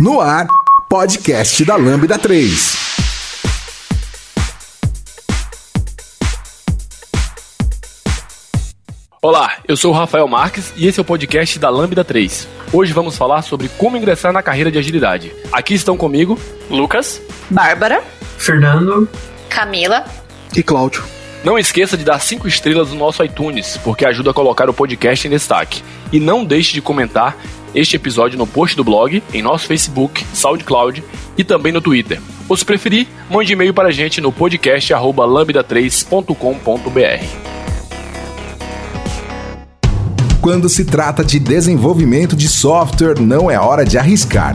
No ar, podcast da Lambda 3. Olá, eu sou o Rafael Marques e esse é o podcast da Lambda 3. Hoje vamos falar sobre como ingressar na carreira de agilidade. Aqui estão comigo Lucas, Bárbara, Fernando, Camila e Cláudio. Não esqueça de dar 5 estrelas no nosso iTunes, porque ajuda a colocar o podcast em destaque. E não deixe de comentar este episódio no post do blog, em nosso Facebook, SoundCloud e também no Twitter. Ou se preferir, mande e-mail para a gente no podcast lambda3.com.br. Quando se trata de desenvolvimento de software, não é hora de arriscar.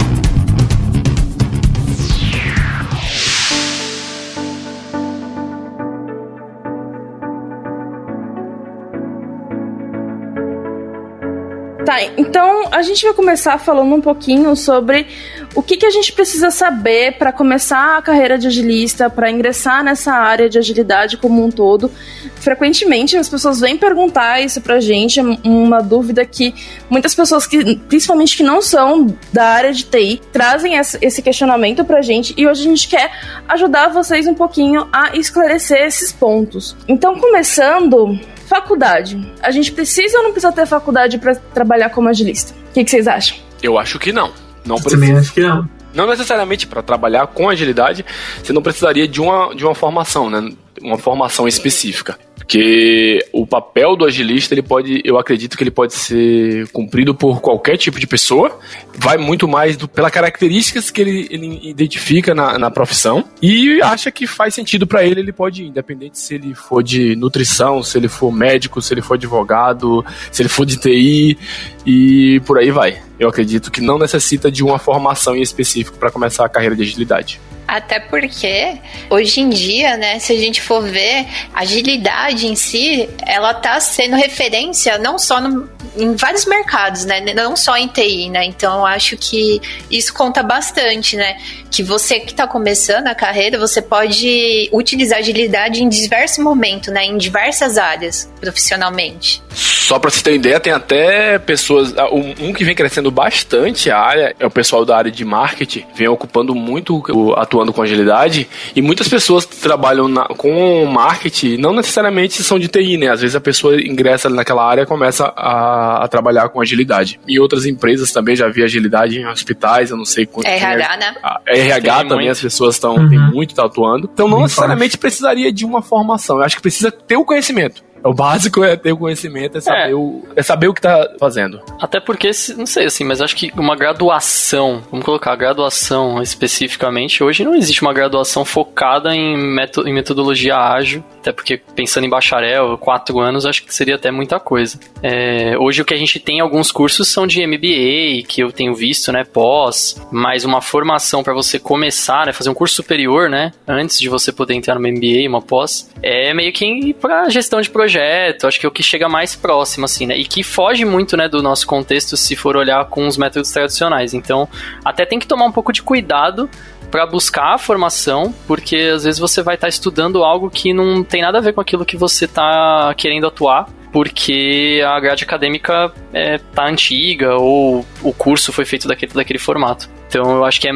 Tá, então a gente vai começar falando um pouquinho sobre o que, que a gente precisa saber para começar a carreira de agilista, para ingressar nessa área de agilidade como um todo. Frequentemente as pessoas vêm perguntar isso pra gente, é uma dúvida que muitas pessoas, que, principalmente que não são da área de TI, trazem esse questionamento pra gente e hoje a gente quer ajudar vocês um pouquinho a esclarecer esses pontos. Então, começando, Faculdade. A gente precisa ou não precisa ter faculdade para trabalhar como agilista? O que, que, vocês acham? Eu acho que não. Não precisa. Também acho que não. Não necessariamente para trabalhar com agilidade, você não precisaria de uma, de uma formação, né? Uma formação específica. Porque o papel do agilista, ele pode, eu acredito que ele pode ser cumprido por qualquer tipo de pessoa. Vai muito mais do, pela características que ele, ele identifica na, na profissão e acha que faz sentido para ele, ele pode ir, independente se ele for de nutrição, se ele for médico, se ele for advogado, se ele for de TI e por aí vai. Eu acredito que não necessita de uma formação em específico para começar a carreira de agilidade. Até porque, hoje em dia, né, se a gente for ver, agilidade em si, ela tá sendo referência não só no, em vários mercados, né, não só em TI, né, então acho que isso conta bastante, né, que você que está começando a carreira, você pode utilizar agilidade em diversos momentos, né, em diversas áreas profissionalmente. Só para você ter uma ideia, tem até pessoas, ah, um que vem crescendo bastante a área é o pessoal da área de marketing, vem ocupando muito, atuando com agilidade, e muitas pessoas que trabalham na, com marketing não necessariamente são de TI, né? Às vezes a pessoa ingressa naquela área e começa a, a trabalhar com agilidade. E outras empresas também já vi agilidade em hospitais, eu não sei quanto. RH, é, né? RH também muito. as pessoas estão uhum. tem muito tá atuando. Então não necessariamente forte. precisaria de uma formação. Eu acho que precisa ter o conhecimento. O básico é ter o conhecimento, é saber, é. O, é saber o que tá fazendo. Até porque, não sei assim, mas acho que uma graduação, vamos colocar graduação especificamente, hoje não existe uma graduação focada em, meto, em metodologia ágil, até porque pensando em bacharel, quatro anos, acho que seria até muita coisa. É, hoje o que a gente tem alguns cursos são de MBA, que eu tenho visto, né, pós, mas uma formação para você começar, né, fazer um curso superior, né, antes de você poder entrar no MBA, uma pós, é meio que ir pra gestão de projetos projeto, acho que é o que chega mais próximo, assim, né? E que foge muito, né, do nosso contexto se for olhar com os métodos tradicionais. Então, até tem que tomar um pouco de cuidado para buscar a formação, porque às vezes você vai estar tá estudando algo que não tem nada a ver com aquilo que você está querendo atuar porque a grade acadêmica é, tá antiga ou o curso foi feito daquele, daquele formato. Então eu acho que é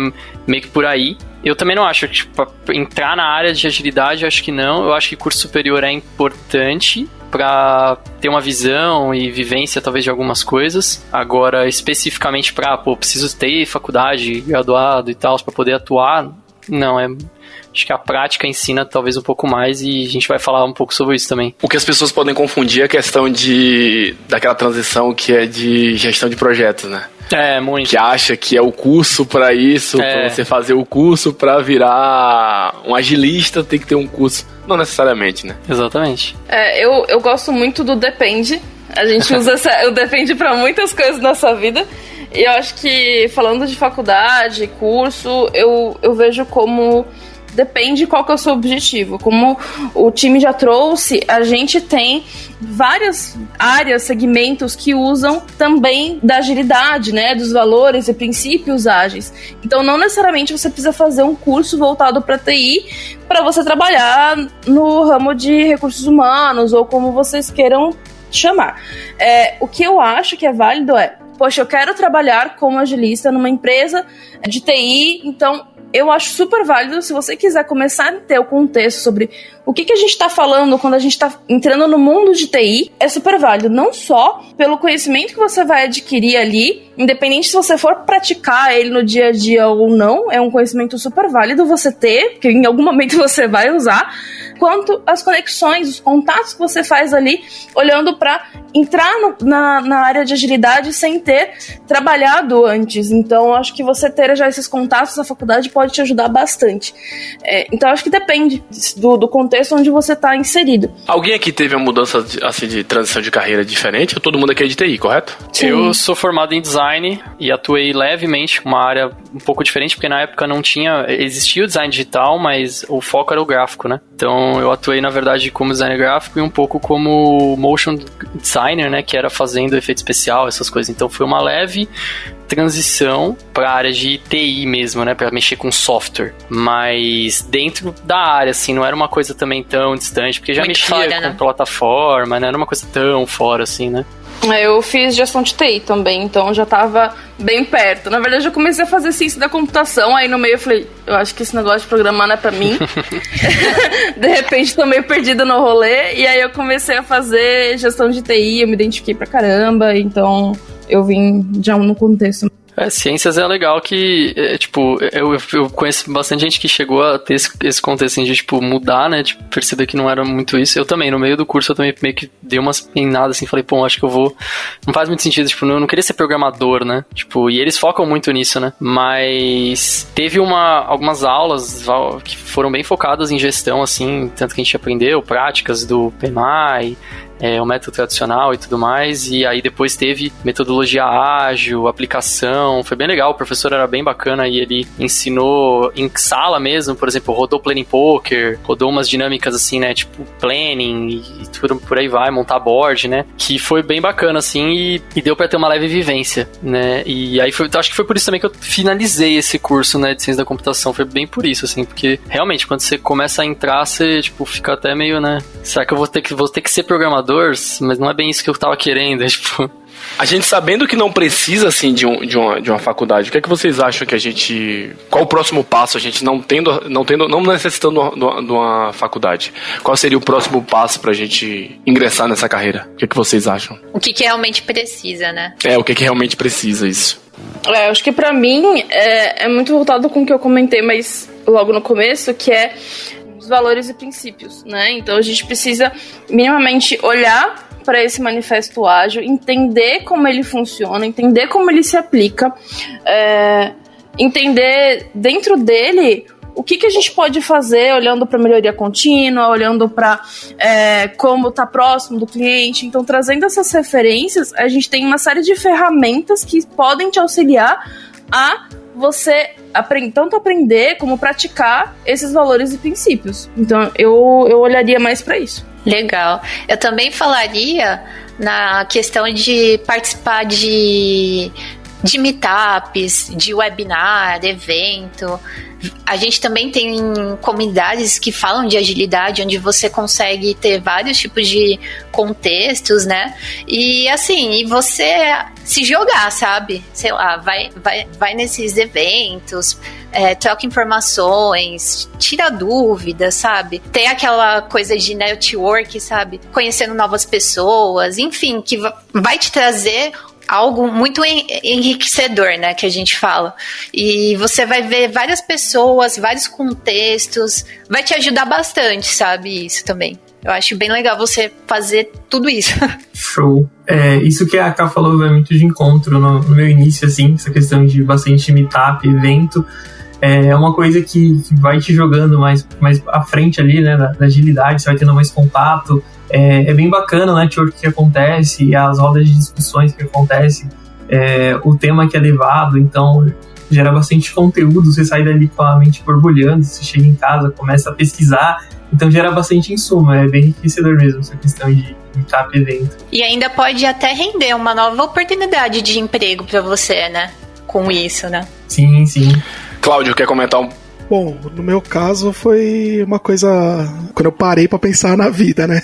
meio que por aí. Eu também não acho que tipo, entrar na área de agilidade, eu acho que não. Eu acho que curso superior é importante para ter uma visão e vivência talvez de algumas coisas. Agora, especificamente para, pô, preciso ter faculdade, graduado e tal para poder atuar, não, é Acho que a prática ensina talvez um pouco mais e a gente vai falar um pouco sobre isso também. O que as pessoas podem confundir é a questão de daquela transição que é de gestão de projetos, né? É, muito. Que acha que é o curso para isso, é. para você fazer o curso para virar um agilista, tem que ter um curso. Não necessariamente, né? Exatamente. É, eu, eu gosto muito do depende. A gente usa essa, o depende para muitas coisas na nossa vida. eu acho que falando de faculdade, curso, eu, eu vejo como depende qual que é o seu objetivo. Como o time já trouxe, a gente tem várias áreas, segmentos que usam também da agilidade, né, dos valores e princípios ágeis. Então, não necessariamente você precisa fazer um curso voltado para TI para você trabalhar no ramo de recursos humanos ou como vocês queiram chamar. É, o que eu acho que é válido é poxa, eu quero trabalhar como agilista numa empresa de TI, então eu acho super válido se você quiser começar a ter o contexto sobre o que, que a gente está falando quando a gente está entrando no mundo de TI, é super válido. Não só pelo conhecimento que você vai adquirir ali, independente se você for praticar ele no dia a dia ou não, é um conhecimento super válido você ter, que em algum momento você vai usar quanto as conexões, os contatos que você faz ali, olhando para entrar no, na, na área de agilidade sem ter trabalhado antes. Então, acho que você ter já esses contatos na faculdade pode te ajudar bastante. É, então, acho que depende do, do contexto onde você está inserido. Alguém aqui teve uma mudança de, assim, de transição de carreira diferente? Todo mundo aqui é de TI, correto? Sim. Eu sou formado em design e atuei levemente com uma área um pouco diferente, porque na época não tinha. Existia o design digital, mas o foco era o gráfico, né? Então, eu atuei, na verdade, como designer gráfico e um pouco como motion designer, né? Que era fazendo efeito especial, essas coisas. Então foi uma leve transição para a área de TI mesmo, né, para mexer com software, mas dentro da área assim, não era uma coisa também tão distante, porque já Muito mexia fora, com né? plataforma, não era uma coisa tão fora assim, né? É, eu fiz gestão de TI também, então já tava bem perto. Na verdade, eu comecei a fazer ciência da computação, aí no meio eu falei, eu acho que esse negócio de programar não é pra mim. de repente, tô meio perdida no rolê, e aí eu comecei a fazer gestão de TI, eu me identifiquei pra caramba, então eu vim já no contexto é, ciências é legal que, é, tipo, eu, eu conheço bastante gente que chegou a ter esse, esse contexto assim, de, tipo, mudar, né? Tipo, perceber que não era muito isso. Eu também, no meio do curso, eu também meio que dei umas peinadas assim, falei, pô, acho que eu vou. Não faz muito sentido, tipo, eu não queria ser programador, né? Tipo, e eles focam muito nisso, né? Mas teve uma, algumas aulas que foram bem focadas em gestão, assim, tanto que a gente aprendeu práticas do PMI, é, o método tradicional e tudo mais. E aí depois teve metodologia ágil, aplicação, foi bem legal. O professor era bem bacana e ele ensinou em sala mesmo, por exemplo, rodou planning poker, rodou umas dinâmicas assim, né, tipo planning e tudo por aí vai, montar board, né, que foi bem bacana assim e, e deu para ter uma leve vivência, né. E aí foi, acho que foi por isso também que eu finalizei esse curso, né, de ciência da computação, foi bem por isso assim, porque realmente quando você começa a entrar, você tipo fica até meio, né, será que eu vou ter que vou ter que ser programador mas não é bem isso que eu tava querendo, é, tipo... A gente sabendo que não precisa, assim, de, um, de, uma, de uma faculdade, o que é que vocês acham que a gente... Qual o próximo passo, a gente não tendo, não tendo, não necessitando de uma faculdade? Qual seria o próximo passo pra gente ingressar nessa carreira? O que é que vocês acham? O que, que realmente precisa, né? É, o que, que realmente precisa, isso. É, acho que para mim é, é muito voltado com o que eu comentei, mas logo no começo, que é os valores e princípios, né? Então a gente precisa minimamente olhar para esse manifesto ágil, entender como ele funciona, entender como ele se aplica, é, entender dentro dele o que, que a gente pode fazer olhando para melhoria contínua, olhando para é, como está próximo do cliente. Então, trazendo essas referências, a gente tem uma série de ferramentas que podem te auxiliar a você aprend, tanto aprender como praticar esses valores e princípios. Então eu, eu olharia mais para isso. Legal. Eu também falaria na questão de participar de, de meetups, de webinar, evento a gente também tem comunidades que falam de agilidade, onde você consegue ter vários tipos de contextos, né? E assim, e você se jogar, sabe? Sei lá, vai, vai, vai nesses eventos, é, troca informações, tira dúvidas, sabe? Tem aquela coisa de network, sabe? Conhecendo novas pessoas, enfim, que vai te trazer algo muito enriquecedor, né, que a gente fala. E você vai ver várias pessoas, vários contextos, vai te ajudar bastante, sabe, isso também. Eu acho bem legal você fazer tudo isso. Show. É, isso que a Ká falou vai muito de encontro no, no, meu início, assim, essa questão de bastante meetup, evento. É uma coisa que, que vai te jogando mais, mais à frente ali, né, na, na agilidade, você vai tendo mais contato, é, é bem bacana o network que acontece, as rodas de discussões que acontecem é, o tema que é levado, então gera bastante conteúdo, você sai dali com a mente borbulhando, você chega em casa, começa a pesquisar, então gera bastante insumo, é bem enriquecedor mesmo essa questão de meetup evento. E ainda pode até render uma nova oportunidade de emprego para você, né? Com isso, né? Sim, sim. Cláudio, quer comentar um Bom, no meu caso foi uma coisa quando eu parei para pensar na vida, né?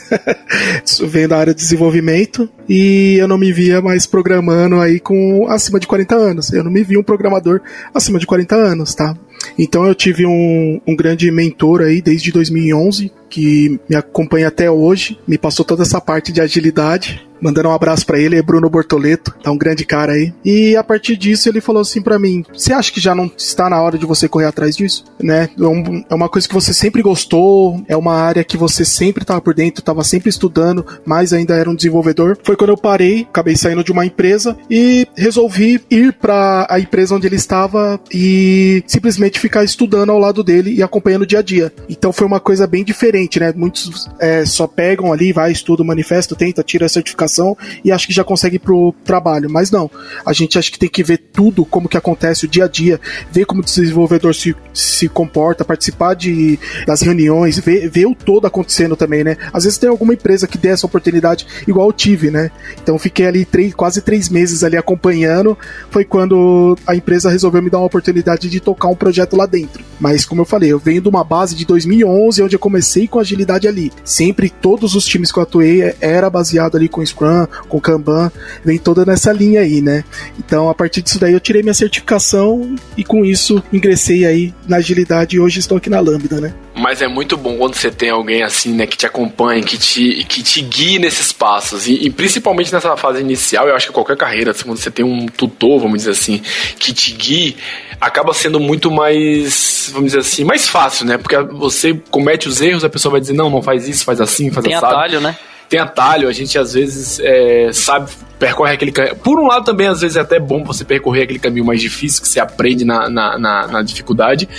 Vendo da área de desenvolvimento e eu não me via mais programando aí com acima de 40 anos. Eu não me via um programador acima de 40 anos, tá? Então eu tive um, um grande mentor aí desde 2011 que me acompanha até hoje, me passou toda essa parte de agilidade Mandando um abraço para ele, é Bruno Bortoleto, tá um grande cara aí. E a partir disso ele falou assim para mim: "Você acha que já não está na hora de você correr atrás disso?", né? É, é uma coisa que você sempre gostou, é uma área que você sempre estava por dentro, estava sempre estudando, mas ainda era um desenvolvedor. Foi quando eu parei, acabei saindo de uma empresa e resolvi ir para a empresa onde ele estava e simplesmente ficar estudando ao lado dele e acompanhando o dia a dia. Então foi uma coisa bem diferente, né? Muitos é, só pegam ali, vai, estuda o manifesto, tenta, tira a certificação e acho que já consegue ir pro trabalho. Mas não, a gente acha que tem que ver tudo, como que acontece o dia a dia, ver como o desenvolvedor se, se comporta, participar de, das reuniões, ver, ver o todo acontecendo também, né? Às vezes tem alguma empresa que dê essa oportunidade, igual eu tive, né? Então fiquei ali três, quase três meses ali acompanhando. Foi quando a empresa resolveu me dar uma oportunidade de tocar um projeto lá dentro. Mas como eu falei, eu venho de uma base de 2011, onde eu comecei com agilidade ali. Sempre todos os times que eu atuei era baseado ali com Scrum Scrum, com Kanban, vem toda nessa linha aí, né? Então, a partir disso daí, eu tirei minha certificação e com isso ingressei aí na agilidade e hoje estou aqui na Lambda, né? Mas é muito bom quando você tem alguém assim, né, que te acompanha, que te, que te guie nesses passos. E, e principalmente nessa fase inicial, eu acho que qualquer carreira, assim, quando você tem um tutor, vamos dizer assim, que te guie, acaba sendo muito mais, vamos dizer assim, mais fácil, né? Porque você comete os erros, a pessoa vai dizer, não, não faz isso, faz assim, faz Tem assado. atalho, né? Tem atalho, a gente às vezes é, sabe, percorre aquele caminho. Por um lado, também, às vezes, é até bom você percorrer aquele caminho mais difícil, que você aprende na, na, na, na dificuldade,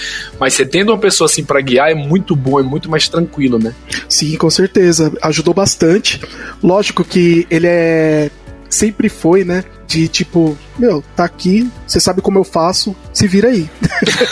mas você tendo uma pessoa assim para guiar é muito bom, é muito mais tranquilo, né? Sim, com certeza. Ajudou bastante. Lógico que ele é. Sempre foi, né? de tipo, meu, tá aqui, você sabe como eu faço, se vira aí.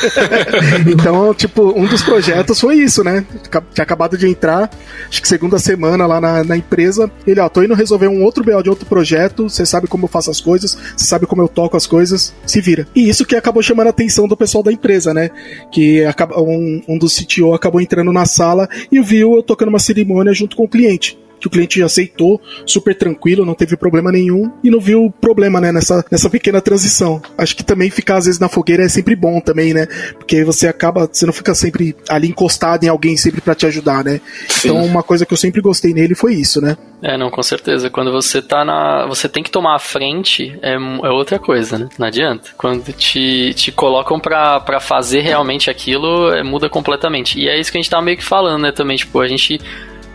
então, tipo, um dos projetos foi isso, né? Tinha acabado de entrar, acho que segunda semana lá na, na empresa. Ele, ó, tô indo resolver um outro BO de outro projeto, você sabe como eu faço as coisas, você sabe como eu toco as coisas, se vira. E isso que acabou chamando a atenção do pessoal da empresa, né? Que um, um dos CTO acabou entrando na sala e viu eu tocando uma cerimônia junto com o cliente que o cliente aceitou, super tranquilo, não teve problema nenhum e não viu problema, né, nessa, nessa pequena transição. Acho que também ficar às vezes na fogueira é sempre bom também, né? Porque você acaba, você não fica sempre ali encostado em alguém sempre para te ajudar, né? Sim. Então uma coisa que eu sempre gostei nele foi isso, né? É, não, com certeza. Quando você tá na. Você tem que tomar a frente, é, é outra coisa, né? Não adianta. Quando te, te colocam pra, pra fazer realmente aquilo, é, muda completamente. E é isso que a gente tá meio que falando, né? Também, tipo, a gente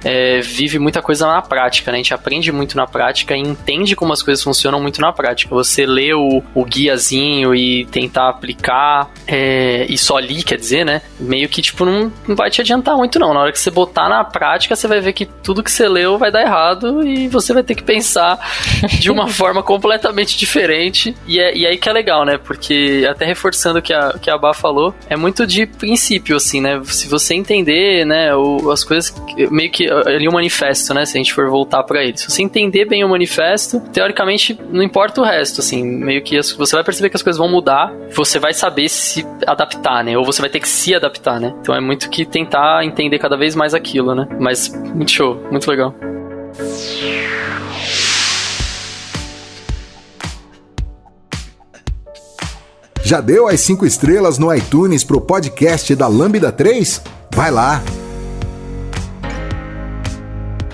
é, vive muita coisa na prática, né? A gente aprende muito na prática e entende como as coisas funcionam muito na prática. Você lê o, o guiazinho e tentar aplicar, é, e só ali, quer dizer, né? Meio que, tipo, não, não vai te adiantar muito, não. Na hora que você botar na prática, você vai ver que tudo que você leu vai dar errado e você vai ter que pensar de uma forma completamente diferente. E é, e é aí que é legal, né? Porque, até reforçando o que a, que a Bá falou, é muito de princípio, assim, né? Se você entender, né, o, as coisas meio que ali o manifesto, né? Se a gente for voltar para ele. Se você entender bem o manifesto, teoricamente não importa o resto, assim, meio que você vai perceber que as coisas vão mudar, você vai saber se adaptar, né? Ou você vai ter que se adaptar, né? Então é muito que tentar entender cada vez mais aquilo, né? Mas muito show, muito legal. Já deu as 5 estrelas no iTunes pro podcast da Lambda 3? Vai lá!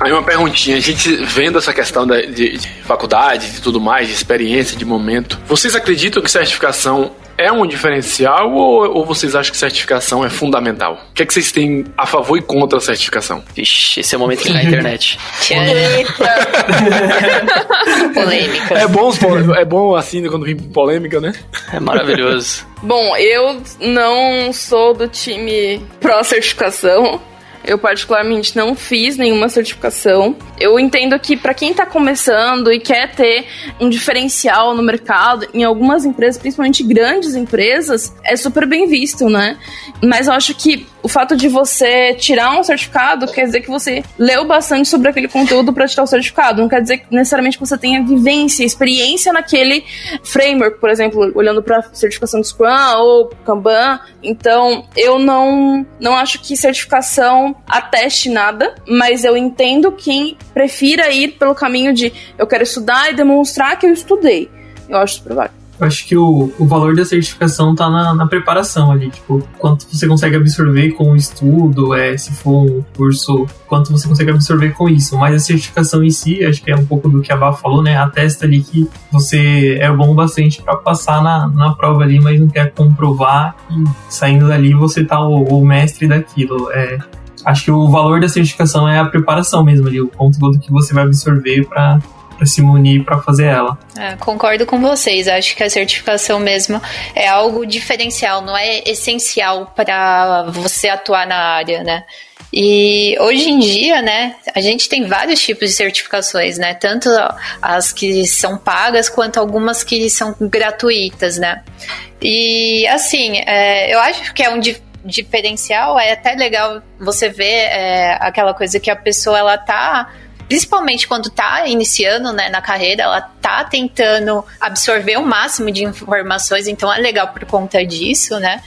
Aí uma perguntinha, a gente vendo essa questão de, de, de faculdade e tudo mais, de experiência, de momento, vocês acreditam que certificação é um diferencial ou, ou, vocês acham que certificação é fundamental? O que, é que vocês têm a favor e contra a certificação? Vixe, esse é o momento que na internet. polêmica. É bom, é bom assim quando vem polêmica, né? É maravilhoso. Bom, eu não sou do time pró-certificação. Eu particularmente não fiz nenhuma certificação. Eu entendo que para quem está começando e quer ter um diferencial no mercado, em algumas empresas, principalmente grandes empresas, é super bem visto, né? Mas eu acho que o fato de você tirar um certificado quer dizer que você leu bastante sobre aquele conteúdo para tirar o certificado. Não quer dizer necessariamente que você tenha vivência, experiência naquele framework, por exemplo, olhando para certificação de Scrum ou Kanban. Então, eu não, não acho que certificação ateste nada, mas eu entendo quem prefira ir pelo caminho de eu quero estudar e demonstrar que eu estudei. Eu acho válido. Eu acho que o, o valor da certificação tá na, na preparação ali, tipo, quanto você consegue absorver com o estudo, é, se for um curso, quanto você consegue absorver com isso. Mas a certificação em si, acho que é um pouco do que a Bá falou, né? Atesta ali que você é bom bastante para passar na, na prova ali, mas não quer comprovar e saindo dali você tá o, o mestre daquilo. É, acho que o valor da certificação é a preparação mesmo ali, o conteúdo que você vai absorver para se munir para fazer ela. É, concordo com vocês. Acho que a certificação mesmo é algo diferencial, não é essencial para você atuar na área, né? E hoje em dia, né, a gente tem vários tipos de certificações, né? Tanto as que são pagas quanto algumas que são gratuitas, né? E assim, é, eu acho que é um diferencial, é até legal você ver é, aquela coisa que a pessoa ela tá principalmente quando tá iniciando né, na carreira, ela tá tentando absorver o máximo de informações, então é legal por conta disso, né?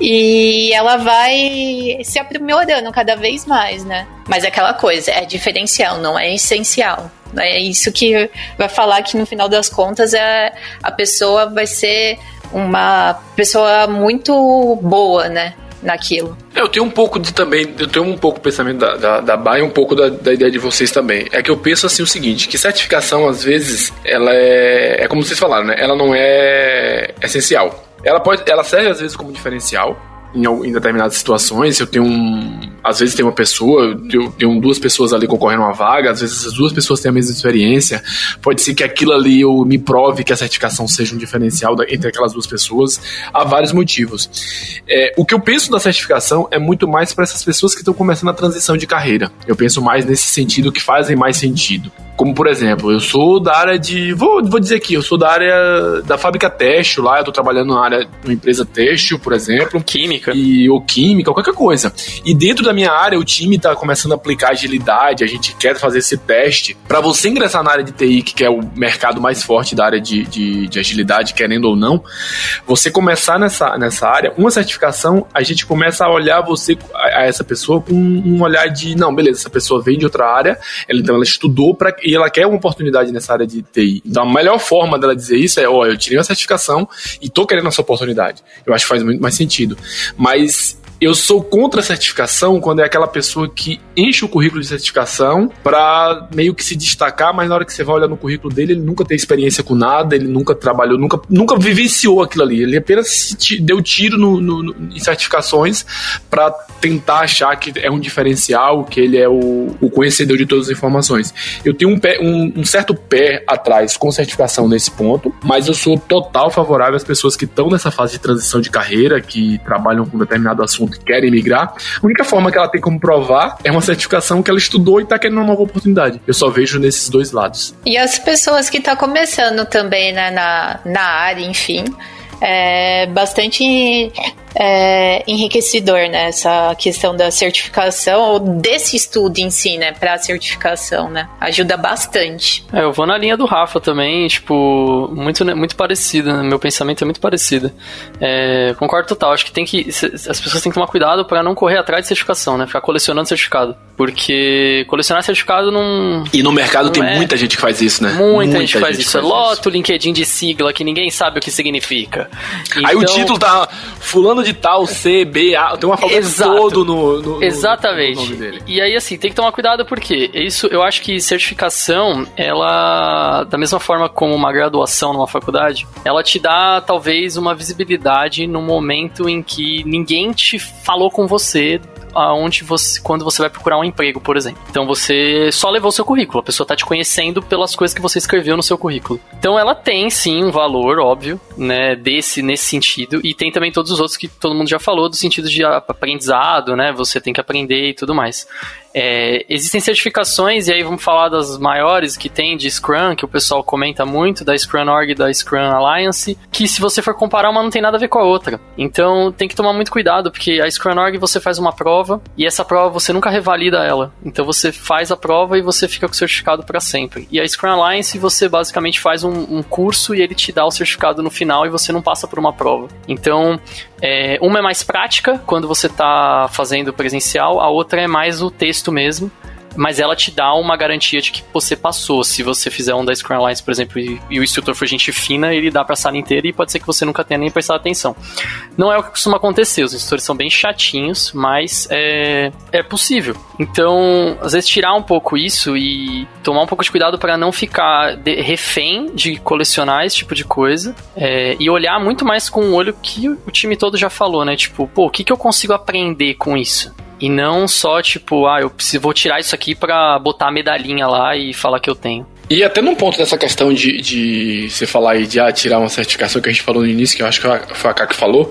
E ela vai se aprimorando cada vez mais, né? Mas é aquela coisa, é diferencial, não é essencial. É isso que vai falar que no final das contas é, a pessoa vai ser uma pessoa muito boa, né? Naquilo. Eu tenho um pouco de também, eu tenho um pouco o pensamento da, da, da Baia, um pouco da, da, ideia de vocês também. É que eu penso assim o seguinte, que certificação, às vezes, ela é, é como vocês falaram, né? Ela não é essencial. Ela pode, ela serve às vezes como diferencial, em, em, determinadas situações, eu tenho um. Às vezes tem uma pessoa, eu tenho duas pessoas ali concorrendo a uma vaga, às vezes as duas pessoas têm a mesma experiência. Pode ser que aquilo ali eu me prove que a certificação seja um diferencial da, entre aquelas duas pessoas. Há vários motivos. É, o que eu penso da certificação é muito mais para essas pessoas que estão começando a transição de carreira. Eu penso mais nesse sentido que fazem mais sentido. Como, por exemplo, eu sou da área de. Vou, vou dizer aqui, eu sou da área da fábrica têxtil lá, eu tô trabalhando na área de uma empresa têxtil, por exemplo. Química. E, ou química, ou qualquer coisa. E dentro da minha área, o time tá começando a aplicar agilidade, a gente quer fazer esse teste. para você ingressar na área de TI, que é o mercado mais forte da área de, de, de agilidade, querendo ou não, você começar nessa, nessa área, uma certificação, a gente começa a olhar você, a, a essa pessoa, com um olhar de, não, beleza, essa pessoa vem de outra área, ela, então ela estudou para e ela quer uma oportunidade nessa área de TI. Então a melhor forma dela dizer isso é: ó, oh, eu tirei uma certificação e tô querendo essa oportunidade. Eu acho que faz muito mais sentido. Mas eu sou contra a certificação quando é aquela pessoa que enche o currículo de certificação para meio que se destacar, mas na hora que você vai olhar no currículo dele, ele nunca tem experiência com nada, ele nunca trabalhou, nunca, nunca vivenciou aquilo ali. Ele apenas deu tiro no, no, no, em certificações para tentar achar que é um diferencial, que ele é o, o conhecedor de todas as informações. Eu tenho um, pé, um, um certo pé atrás com certificação nesse ponto, mas eu sou total favorável às pessoas que estão nessa fase de transição de carreira, que trabalham com determinado assunto que querem migrar, a única forma que ela tem como provar é uma certificação que ela estudou e está querendo uma nova oportunidade. Eu só vejo nesses dois lados. E as pessoas que estão tá começando também né, na, na área, enfim, é bastante é, enriquecedor, né? Essa questão da certificação, ou desse estudo em si, né? Pra certificação, né? Ajuda bastante. É, eu vou na linha do Rafa também, tipo, muito, muito parecida, né? meu pensamento é muito parecido. É, concordo total, acho que tem que. As pessoas têm que tomar cuidado para não correr atrás de certificação, né? Ficar colecionando certificado. Porque colecionar certificado não. E no mercado não tem é... muita gente que faz isso, né? Muita, muita gente, faz gente isso. Faz Loto, LinkedIn de sigla que ninguém sabe o que significa. Então... Aí o então título tá fulano de tal, C, B, A, tem uma alfabeto Exato. todo no, no Exatamente. No nome dele. E aí, assim, tem que tomar cuidado porque isso, eu acho que certificação, ela, da mesma forma como uma graduação numa faculdade, ela te dá talvez uma visibilidade no momento em que ninguém te falou com você aonde você, quando você vai procurar um emprego, por exemplo. Então você só levou o seu currículo, a pessoa tá te conhecendo pelas coisas que você escreveu no seu currículo. Então ela tem sim um valor, óbvio, né, desse nesse sentido e tem também todos os outros que todo mundo já falou do sentido de aprendizado, né? Você tem que aprender e tudo mais. É, existem certificações, e aí vamos falar das maiores que tem de Scrum, que o pessoal comenta muito, da Scrum Org e da Scrum Alliance, que se você for comparar, uma não tem nada a ver com a outra. Então tem que tomar muito cuidado, porque a Scrum Org você faz uma prova, e essa prova você nunca revalida ela. Então você faz a prova e você fica com o certificado para sempre. E a Scrum Alliance você basicamente faz um, um curso e ele te dá o certificado no final e você não passa por uma prova. Então, é, uma é mais prática, quando você está fazendo presencial, a outra é mais o texto texto mesmo, mas ela te dá uma garantia de que você passou. Se você fizer um da Scrum Alliance, por exemplo, e, e, o instrutor for gente fina, ele dá pra sala inteira e pode ser que você nunca tenha nem prestado atenção. Não é o que costuma acontecer, os instrutores são bem chatinhos, mas é, é possível. Então, às vezes, tirar um pouco isso e tomar um pouco de cuidado para não ficar de, refém de colecionar esse tipo de coisa é, e olhar muito mais com o olho que o time todo já falou, né? Tipo, pô, o que, que eu consigo aprender com isso? E não só, tipo, ah, eu preciso, vou tirar isso aqui pra botar a medalhinha lá e falar que eu tenho. E até num ponto dessa questão de, de você falar aí de ah, tirar uma certificação que a gente falou no início, que eu acho que foi a K que falou,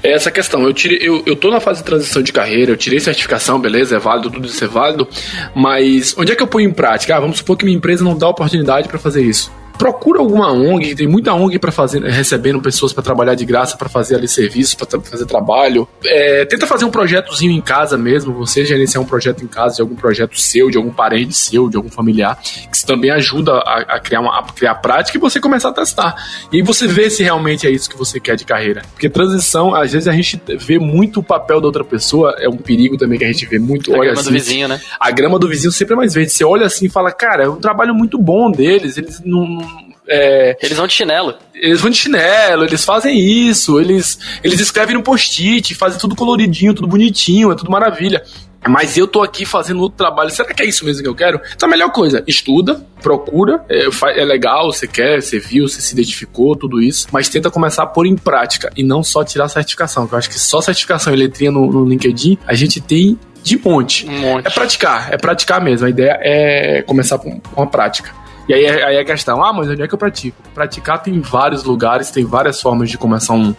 é essa questão. Eu, tirei, eu, eu tô na fase de transição de carreira, eu tirei certificação, beleza, é válido, tudo isso é válido, mas onde é que eu ponho em prática? Ah, vamos supor que minha empresa não dá oportunidade para fazer isso procura alguma ONG, tem muita ONG para fazer, recebendo pessoas para trabalhar de graça, para fazer ali serviço, para fazer trabalho. É, tenta fazer um projetozinho em casa mesmo, você gerenciar um projeto em casa, de algum projeto seu, de algum parente seu, de algum familiar, que isso também ajuda a, a criar uma a criar prática e você começar a testar. E aí você vê se realmente é isso que você quer de carreira. Porque transição, às vezes a gente vê muito o papel da outra pessoa, é um perigo também que a gente vê muito. A olha grama assim, do vizinho, né? A grama do vizinho sempre é mais verde. Você olha assim e fala, cara, é um trabalho muito bom deles, eles não é, eles vão de chinelo. Eles vão de chinelo, eles fazem isso, eles, eles escrevem no post-it, fazem tudo coloridinho, tudo bonitinho, é tudo maravilha. Mas eu tô aqui fazendo outro trabalho. Será que é isso mesmo que eu quero? Então a melhor coisa, estuda, procura, é, é, legal, você quer, você viu, você se identificou, tudo isso, mas tenta começar a pôr em prática e não só tirar certificação, que eu acho que só certificação e letrinha no, no LinkedIn a gente tem de monte. Um monte. É praticar, é praticar mesmo. A ideia é começar com uma prática. E aí, aí é a questão, ah, mas onde é que eu pratico? Praticar tem vários lugares, tem várias formas de começar um,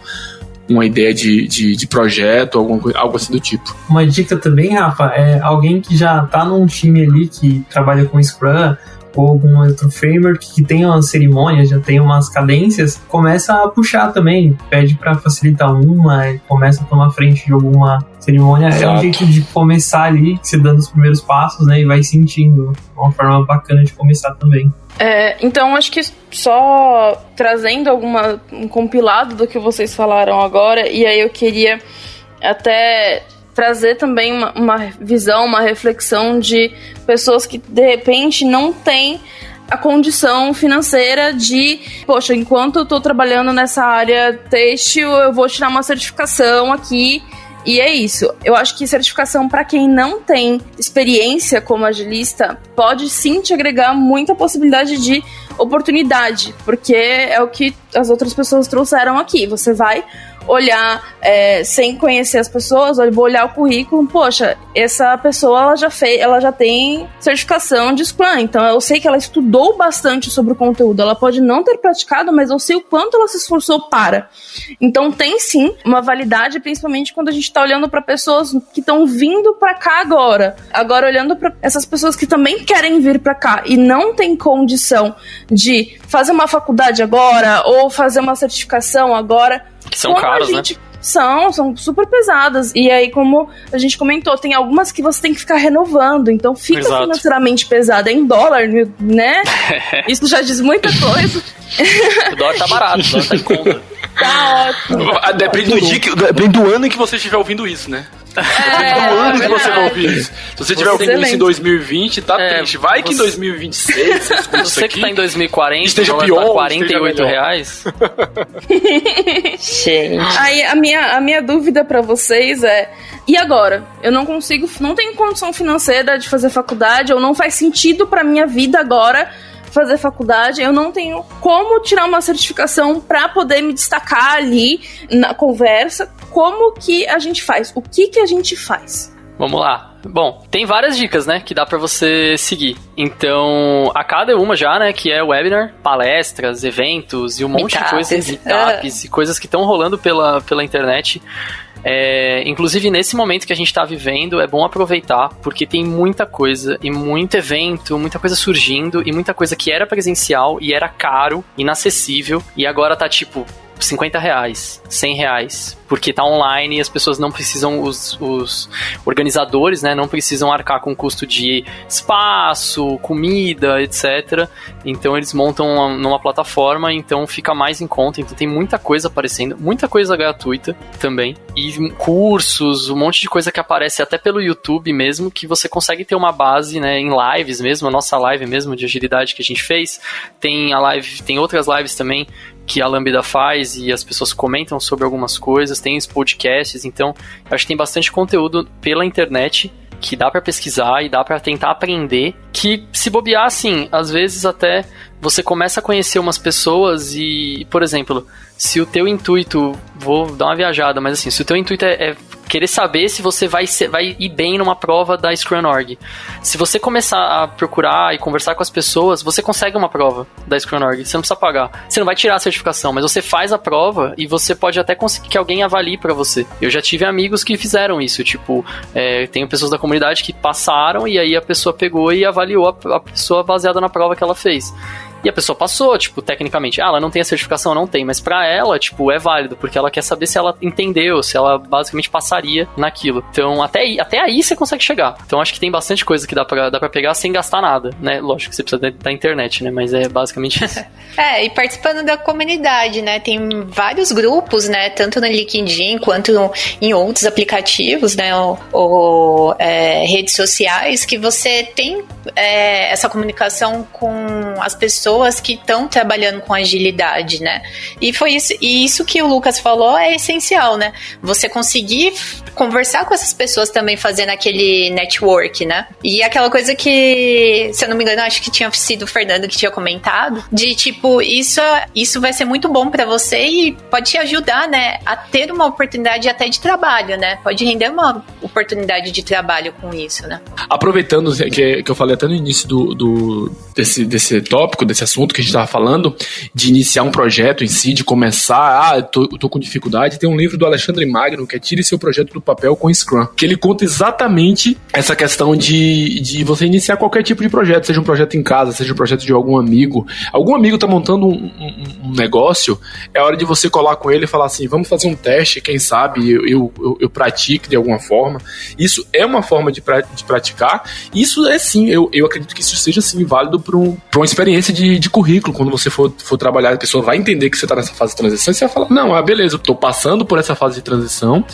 uma ideia de, de, de projeto, algum, algo assim do tipo. Uma dica também, Rafa, é alguém que já tá num time ali que trabalha com Scrum ou algum outro framework que tem uma cerimônia, já tem umas cadências, começa a puxar também, pede para facilitar uma, começa a tomar frente de alguma cerimônia. Exato. É um jeito de começar ali, se dando os primeiros passos, né, e vai sentindo. Uma forma bacana de começar também. É, então acho que só trazendo alguma um compilado do que vocês falaram agora e aí eu queria até trazer também uma, uma visão, uma reflexão de pessoas que de repente não têm a condição financeira de, poxa, enquanto eu tô trabalhando nessa área têxtil, eu vou tirar uma certificação aqui. E é isso. Eu acho que certificação para quem não tem experiência como agilista pode sim te agregar muita possibilidade de oportunidade, porque é o que as outras pessoas trouxeram aqui. Você vai olhar é, sem conhecer as pessoas, eu vou olhar o currículo, poxa, essa pessoa ela já fez, ela já tem certificação de Scrum, então eu sei que ela estudou bastante sobre o conteúdo. Ela pode não ter praticado, mas eu sei o quanto ela se esforçou para. Então tem sim uma validade, principalmente quando a gente está olhando para pessoas que estão vindo para cá agora. Agora olhando para essas pessoas que também querem vir para cá e não tem condição de fazer uma faculdade agora ou fazer uma certificação agora que são caros, né? gente... né? São, são super pesadas. E aí, como a gente comentou, tem algumas que você tem que ficar renovando. Então fica Exato. financeiramente pesada em dólar, né? Isso já diz muita coisa. o dólar tá barato, o dólar tá em conta. Tá ótimo. Depende do, dia que, depende do ano em que você estiver ouvindo isso, né? É, do ano que você vai ouvir isso. Se você estiver ouvindo isso em 2020, tá é, triste. Vai que em 2026 você escuta Você que tá em 2040, esteja pior, 48 esteja reais. Gente. Aí a minha, a minha dúvida para vocês é: e agora? Eu não consigo, não tenho condição financeira de fazer faculdade, ou não faz sentido para minha vida agora fazer faculdade, eu não tenho como tirar uma certificação para poder me destacar ali na conversa. Como que a gente faz? O que que a gente faz? Vamos lá. Bom, tem várias dicas, né, que dá para você seguir. Então, a cada é uma já, né, que é webinar, palestras, eventos e um monte Meetups. de coisas, meetups e coisas que estão rolando pela, pela internet. É, inclusive, nesse momento que a gente está vivendo, é bom aproveitar, porque tem muita coisa e muito evento, muita coisa surgindo e muita coisa que era presencial e era caro, inacessível, e agora tá tipo 50 reais, 100 reais, porque tá online e as pessoas não precisam, os, os organizadores, né, não precisam arcar com o custo de espaço, comida, etc. Então eles montam uma, numa plataforma, então fica mais em conta. Então tem muita coisa aparecendo, muita coisa gratuita também, e cursos, um monte de coisa que aparece até pelo YouTube mesmo, que você consegue ter uma base, né, em lives mesmo, a nossa live mesmo de agilidade que a gente fez. Tem a live, tem outras lives também que a Lambda faz e as pessoas comentam sobre algumas coisas, tem os podcasts, então acho que tem bastante conteúdo pela internet que dá para pesquisar e dá para tentar aprender, que se bobear assim, às vezes até você começa a conhecer umas pessoas e, por exemplo, se o teu intuito, vou dar uma viajada, mas assim, se o teu intuito é, é querer saber se você vai, ser, vai ir bem numa prova da Scrum.org. Se você começar a procurar e conversar com as pessoas, você consegue uma prova da Scrum.org. Você não precisa pagar. Você não vai tirar a certificação, mas você faz a prova e você pode até conseguir que alguém avalie para você. Eu já tive amigos que fizeram isso. Tipo, é, tenho pessoas da comunidade que passaram e aí a pessoa pegou e avaliou a, a pessoa baseada na prova que ela fez. E a pessoa passou, tipo, tecnicamente, ah, ela não tem a certificação, não tem, mas para ela, tipo, é válido, porque ela quer saber se ela entendeu, se ela basicamente passaria naquilo. Então, até aí, até aí você consegue chegar. Então, acho que tem bastante coisa que dá pra, dá pra pegar sem gastar nada, né? Lógico que você precisa da, internet, né? Mas é basicamente isso. é, e participando da comunidade, né? Tem vários grupos, né? Tanto no LinkedIn quanto em outros aplicativos, né? Ou, ou é, redes sociais que você tem é, essa comunicação com as pessoas que estão trabalhando com agilidade, né? E foi isso, e isso que o Lucas falou é essencial, né? Você conseguir conversar com essas pessoas também fazendo aquele network, né? E aquela coisa que, se eu não me engano, acho que tinha sido o Fernando que tinha comentado, de tipo, isso, isso vai ser muito bom para você e pode te ajudar, né, a ter uma oportunidade até de trabalho, né? Pode render uma oportunidade de trabalho com isso, né? Aproveitando que, que eu falei até no início do, do desse, desse tópico, desse assunto que a gente estava falando, de iniciar um projeto em si, de começar, ah, tô, tô com dificuldade, tem um livro do Alexandre Magno que é Tire seu projeto do papel com Scrum, que ele conta exatamente essa questão de, de você iniciar qualquer tipo de projeto, seja um projeto em casa, seja um projeto de algum amigo. Algum amigo tá montando um, um, um negócio, é hora de você colar com ele e falar assim, vamos fazer um teste, quem sabe eu, eu, eu, eu pratique de alguma forma. Isso é uma forma de, pra, de praticar, isso é sim, eu, eu acredito que isso seja sim válido para um, uma experiência de, de currículo, quando você for, for trabalhar, a pessoa vai entender que você está nessa fase de transição e você vai falar, não, ah, beleza, eu tô passando por essa fase de transição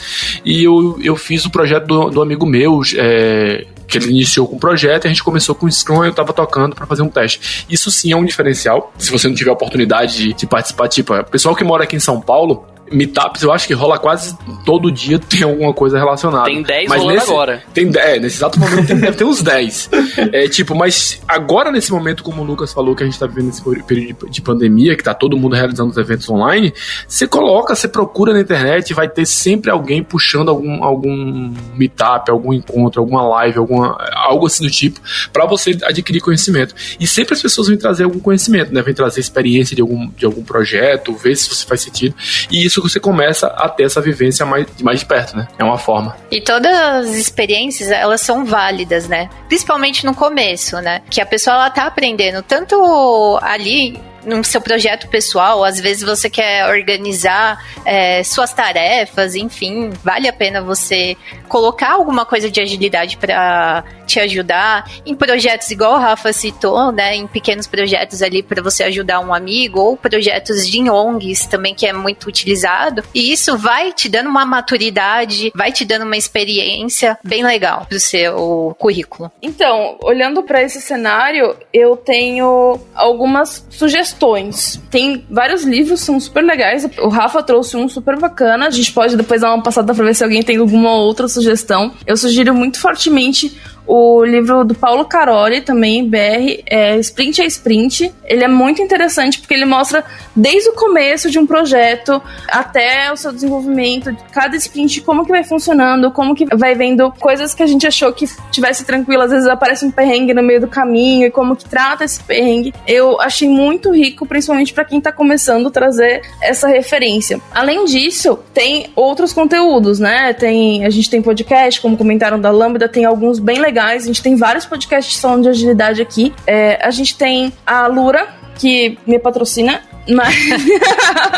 e eu, eu fiz o projeto do, do amigo meu, é, que ele iniciou com o projeto, e a gente começou com o Scrum e eu tava tocando para fazer um teste. Isso sim é um diferencial. Se você não tiver oportunidade de, de participar, tipo, pessoal que mora aqui em São Paulo, meetups eu acho que rola quase todo dia tem alguma coisa relacionada. Tem 10 mas rolando nesse, agora. Tem, é, nesse exato momento tem, deve ter uns 10. É, tipo, mas agora nesse momento, como o Lucas falou, que a gente tá vivendo esse período de, de pandemia, que tá todo mundo realizando os eventos online, você coloca, você procura na internet, vai ter sempre alguém puxando algum, algum meetup, algum encontro, alguma live, alguma, algo assim do tipo, para você adquirir conhecimento. E sempre as pessoas vêm trazer algum conhecimento, né? Vêm trazer experiência de algum, de algum projeto, ver se você faz sentido. E isso você começa a ter essa vivência mais, mais perto, né? É uma forma. E todas as experiências, elas são válidas, né? Principalmente no começo, né? Que a pessoa, ela tá aprendendo tanto ali no seu projeto pessoal, às vezes você quer organizar é, suas tarefas, enfim, vale a pena você colocar alguma coisa de agilidade para te ajudar em projetos igual o Rafa citou, né, em pequenos projetos ali para você ajudar um amigo ou projetos de ONGs também que é muito utilizado. E isso vai te dando uma maturidade, vai te dando uma experiência bem legal pro seu currículo. Então, olhando para esse cenário, eu tenho algumas sugestões. Tem vários livros, são super legais. O Rafa trouxe um super bacana. A gente pode depois dar uma passada para ver se alguém tem alguma outra sugestão. Eu sugiro muito fortemente o livro do Paulo Caroli, também, BR, é Sprint a Sprint. Ele é muito interessante porque ele mostra desde o começo de um projeto até o seu desenvolvimento, cada sprint, como que vai funcionando, como que vai vendo coisas que a gente achou que tivesse tranquilo, às vezes aparece um perrengue no meio do caminho e como que trata esse perrengue. Eu achei muito rico, principalmente para quem tá começando trazer essa referência. Além disso, tem outros conteúdos, né? Tem, a gente tem podcast, como comentaram da Lambda, tem alguns bem legais. A gente tem vários podcasts falando de agilidade aqui. É, a gente tem a Lura, que me patrocina. Mas...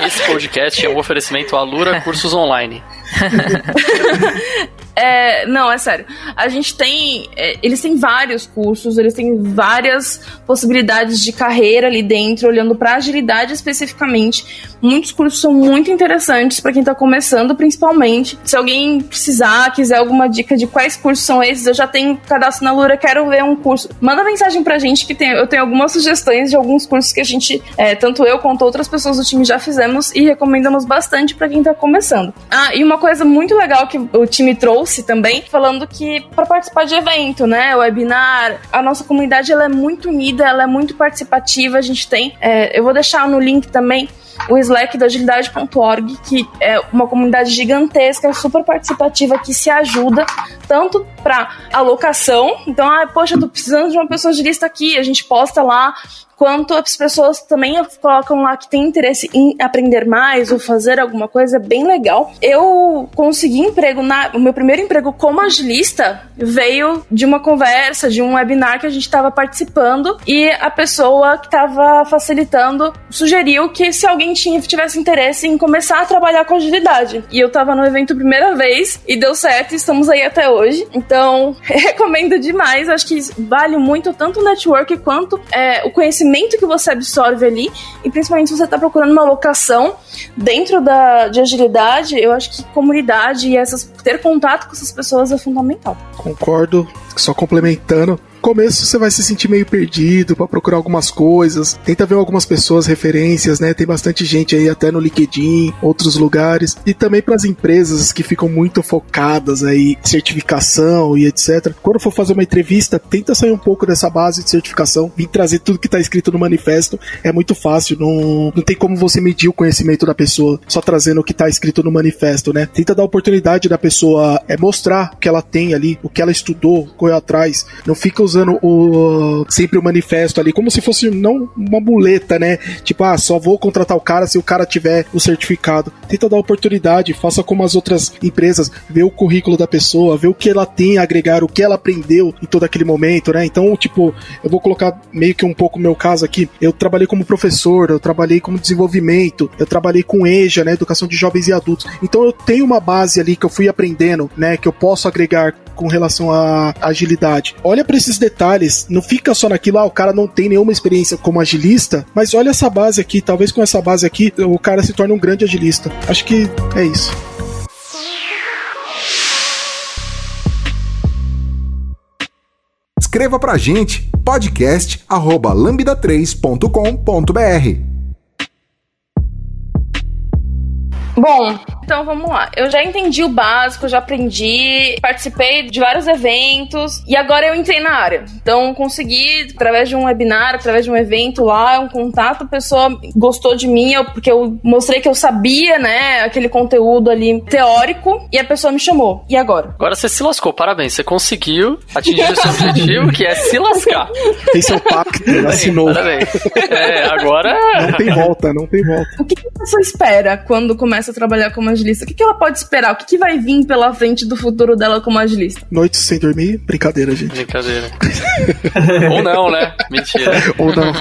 Esse podcast é um oferecimento à Lura Cursos Online. É, não, é sério. A gente tem. É, eles têm vários cursos, eles têm várias possibilidades de carreira ali dentro, olhando para agilidade especificamente. Muitos cursos são muito interessantes para quem está começando, principalmente. Se alguém precisar, quiser alguma dica de quais cursos são esses, eu já tenho cadastro na Lura, quero ver um curso. Manda mensagem pra gente que tem, eu tenho algumas sugestões de alguns cursos que a gente, é, tanto eu quanto outras pessoas do time já fizemos e recomendamos bastante para quem está começando. Ah, e uma coisa muito legal que o time trouxe também, falando que para participar de evento, né, webinar, a nossa comunidade ela é muito unida, ela é muito participativa. A gente tem, é, eu vou deixar no link também o Slack da agilidade.org, que é uma comunidade gigantesca, super participativa, que se ajuda tanto para alocação. Então, ah, poxa, tô precisando de uma pessoa agilista aqui, a gente posta lá quanto as pessoas também colocam lá que tem interesse em aprender mais ou fazer alguma coisa bem legal. Eu consegui emprego na o meu primeiro emprego como agilista veio de uma conversa, de um webinar que a gente estava participando e a pessoa que estava facilitando sugeriu que se alguém tinha, tivesse interesse em começar a trabalhar com agilidade. E eu estava no evento primeira vez e deu certo, estamos aí até hoje. Então, recomendo demais. Acho que vale muito tanto o network quanto é, o conhecimento conhecimento que você absorve ali, e principalmente se você está procurando uma locação dentro da, de agilidade, eu acho que comunidade e essas, ter contato com essas pessoas é fundamental. Concordo, só complementando começo você vai se sentir meio perdido para procurar algumas coisas. Tenta ver algumas pessoas, referências, né? Tem bastante gente aí até no LinkedIn, outros lugares. E também para as empresas que ficam muito focadas aí certificação e etc. Quando for fazer uma entrevista, tenta sair um pouco dessa base de certificação, vir trazer tudo que está escrito no manifesto. É muito fácil, não, não tem como você medir o conhecimento da pessoa só trazendo o que está escrito no manifesto, né? Tenta dar oportunidade da pessoa é mostrar o que ela tem ali, o que ela estudou, correu atrás. Não fica usando o sempre o manifesto ali como se fosse não uma muleta, né? Tipo, ah, só vou contratar o cara se o cara tiver o certificado. Tenta dar oportunidade, faça como as outras empresas, vê o currículo da pessoa, vê o que ela tem a agregar, o que ela aprendeu em todo aquele momento, né? Então, tipo, eu vou colocar meio que um pouco o meu caso aqui. Eu trabalhei como professor, eu trabalhei como desenvolvimento, eu trabalhei com EJA, né, educação de jovens e adultos. Então eu tenho uma base ali que eu fui aprendendo, né, que eu posso agregar com relação à agilidade. Olha para esses detalhes, não fica só naquilo, ah, o cara não tem nenhuma experiência como agilista, mas olha essa base aqui, talvez com essa base aqui o cara se torne um grande agilista. Acho que é isso. Escreva pra gente podcast@lambda3.com.br. Bom, então vamos lá. Eu já entendi o básico, já aprendi, participei de vários eventos e agora eu entrei na área. Então consegui, através de um webinar, através de um evento lá, um contato, a pessoa gostou de mim, porque eu mostrei que eu sabia, né, aquele conteúdo ali teórico e a pessoa me chamou. E agora? Agora você se lascou, parabéns. Você conseguiu atingir o seu objetivo, que é se lascar. Tem seu pacto, assinou. Parabéns. É, agora. Não tem volta, não tem volta. O que a pessoa espera quando começa a trabalhar como agilista? O que, que ela pode esperar? O que, que vai vir pela frente do futuro dela como agilista? Noites sem dormir? Brincadeira, gente. Brincadeira. Ou não, né? Mentira. Ou não.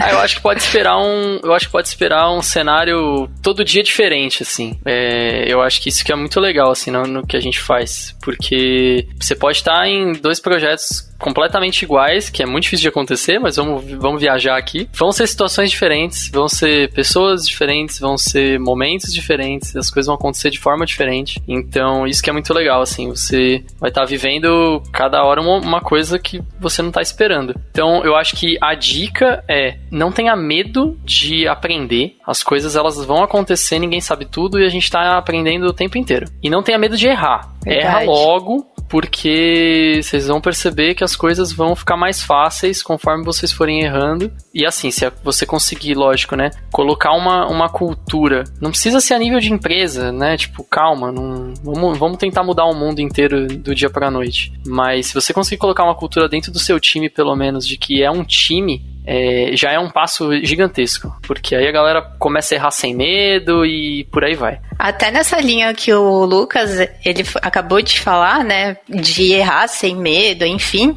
ah, eu acho que pode esperar um. Eu acho que pode esperar um cenário todo dia diferente, assim. É, eu acho que isso que é muito legal, assim, no, no que a gente faz. Porque você pode estar em dois projetos completamente iguais, que é muito difícil de acontecer, mas vamos, vamos viajar aqui. Vão ser situações diferentes, vão ser pessoas diferentes vão ser momentos diferentes, as coisas vão acontecer de forma diferente. Então, isso que é muito legal, assim, você vai estar tá vivendo cada hora uma, uma coisa que você não está esperando. Então, eu acho que a dica é não tenha medo de aprender. As coisas elas vão acontecer, ninguém sabe tudo e a gente está aprendendo o tempo inteiro. E não tenha medo de errar. Verdade. Erra logo, porque vocês vão perceber que as coisas vão ficar mais fáceis conforme vocês forem errando. E assim, se você conseguir, lógico, né, colocar uma, uma cultura, não precisa ser a nível de empresa, né, tipo, calma, não, vamos, vamos tentar mudar o mundo inteiro do dia para noite. Mas se você conseguir colocar uma cultura dentro do seu time, pelo menos, de que é um time, é, já é um passo gigantesco, porque aí a galera começa a errar sem medo e por aí vai. Até nessa linha que o Lucas ele acabou de falar, né, de errar sem medo, enfim.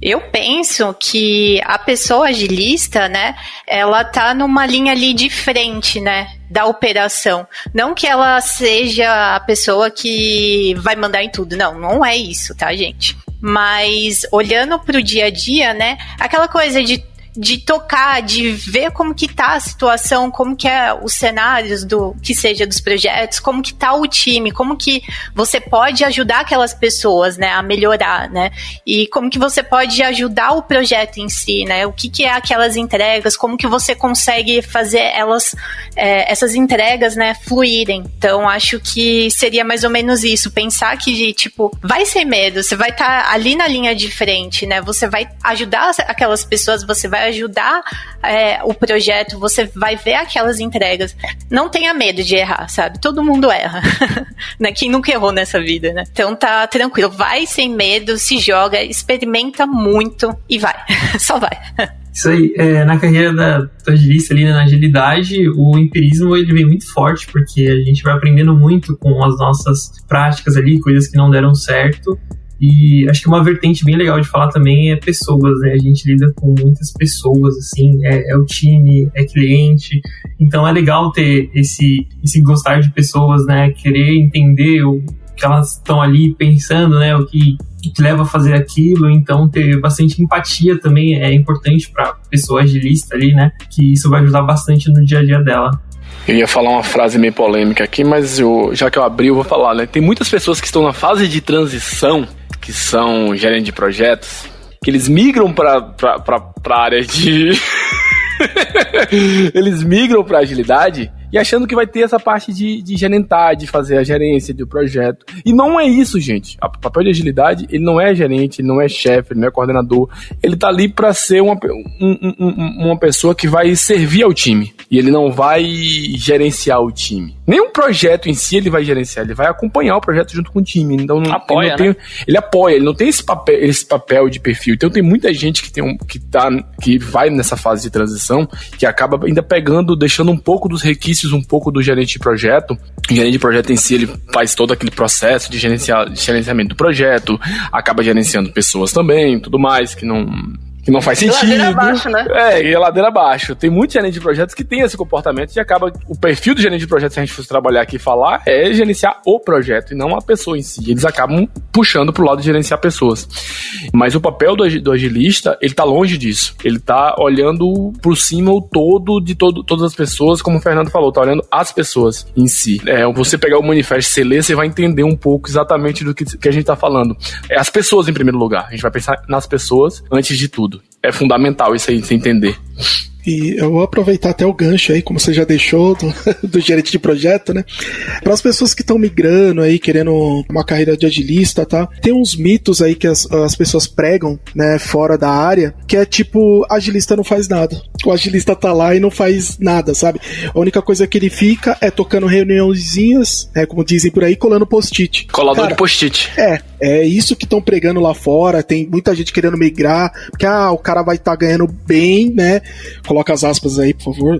Eu penso que a pessoa agilista, né, ela tá numa linha ali de frente, né, da operação. Não que ela seja a pessoa que vai mandar em tudo. Não, não é isso, tá, gente? Mas olhando para o dia a dia, né, aquela coisa de de tocar, de ver como que tá a situação, como que é os cenários do que seja dos projetos, como que tá o time, como que você pode ajudar aquelas pessoas, né, a melhorar, né? E como que você pode ajudar o projeto em si, né? O que que é aquelas entregas, como que você consegue fazer elas é, essas entregas, né, fluírem. Então, acho que seria mais ou menos isso, pensar que tipo, vai ser medo, você vai estar tá ali na linha de frente, né? Você vai ajudar aquelas pessoas, você vai ajudar é, o projeto, você vai ver aquelas entregas. Não tenha medo de errar, sabe? Todo mundo erra. né? Quem nunca errou nessa vida, né? Então tá tranquilo, vai sem medo, se joga, experimenta muito e vai. Só vai. Isso aí, é, na carreira da, do agilista ali, né, na agilidade, o empirismo ele vem muito forte, porque a gente vai aprendendo muito com as nossas práticas ali, coisas que não deram certo, e acho que uma vertente bem legal de falar também é pessoas, né? A gente lida com muitas pessoas, assim, é, é o time, é cliente. Então é legal ter esse, esse gostar de pessoas, né? Querer entender o que elas estão ali pensando, né? O que, que leva a fazer aquilo. Então ter bastante empatia também é importante para pessoa agilista ali, né? Que isso vai ajudar bastante no dia a dia dela. Eu ia falar uma frase meio polêmica aqui, mas eu, já que eu abri, eu vou falar, né? Tem muitas pessoas que estão na fase de transição que são gerentes de projetos, que eles migram para a área de. eles migram para agilidade e achando que vai ter essa parte de, de gerentar, de fazer a gerência do projeto. E não é isso, gente. O papel de agilidade, ele não é gerente, ele não é chefe, ele não é coordenador. Ele tá ali para ser uma, um, um, uma pessoa que vai servir ao time. E ele não vai gerenciar o time. Nenhum projeto em si ele vai gerenciar, ele vai acompanhar o projeto junto com o time. Então não, apoia, ele, tem, né? ele apoia, ele não tem esse papel, esse papel de perfil. Então tem muita gente que tem um, que tá que vai nessa fase de transição que acaba ainda pegando, deixando um pouco dos requisitos um pouco do gerente de projeto. O gerente de projeto em si, ele faz todo aquele processo de, gerenciar, de gerenciamento do projeto, acaba gerenciando pessoas também, tudo mais, que não que não faz sentido. Ladeira abaixo, né? É, e ladeira abaixo. Tem muitos gerentes de projetos que tem esse comportamento e acaba. O perfil do gerente de projetos, se a gente fosse trabalhar aqui e falar, é gerenciar o projeto e não a pessoa em si. Eles acabam puxando pro lado de gerenciar pessoas. Mas o papel do, do agilista, ele tá longe disso. Ele tá olhando por cima o todo de todo, todas as pessoas, como o Fernando falou, tá olhando as pessoas em si. É, você pegar o manifesto, você ler, você vai entender um pouco exatamente do que, que a gente tá falando. É as pessoas em primeiro lugar. A gente vai pensar nas pessoas antes de tudo. É fundamental isso aí, você entender. E eu vou aproveitar até o gancho aí, como você já deixou do, do gerente de projeto, né? Para as pessoas que estão migrando aí, querendo uma carreira de agilista, tá? Tem uns mitos aí que as, as pessoas pregam, né, fora da área, que é tipo, agilista não faz nada. O agilista tá lá e não faz nada, sabe? A única coisa que ele fica é tocando reuniãozinhas, né, como dizem por aí, colando post-it. Colador de post-it. É, é isso que estão pregando lá fora. Tem muita gente querendo migrar, porque ah, o cara vai estar tá ganhando bem, né? Coloca as aspas aí, por favor.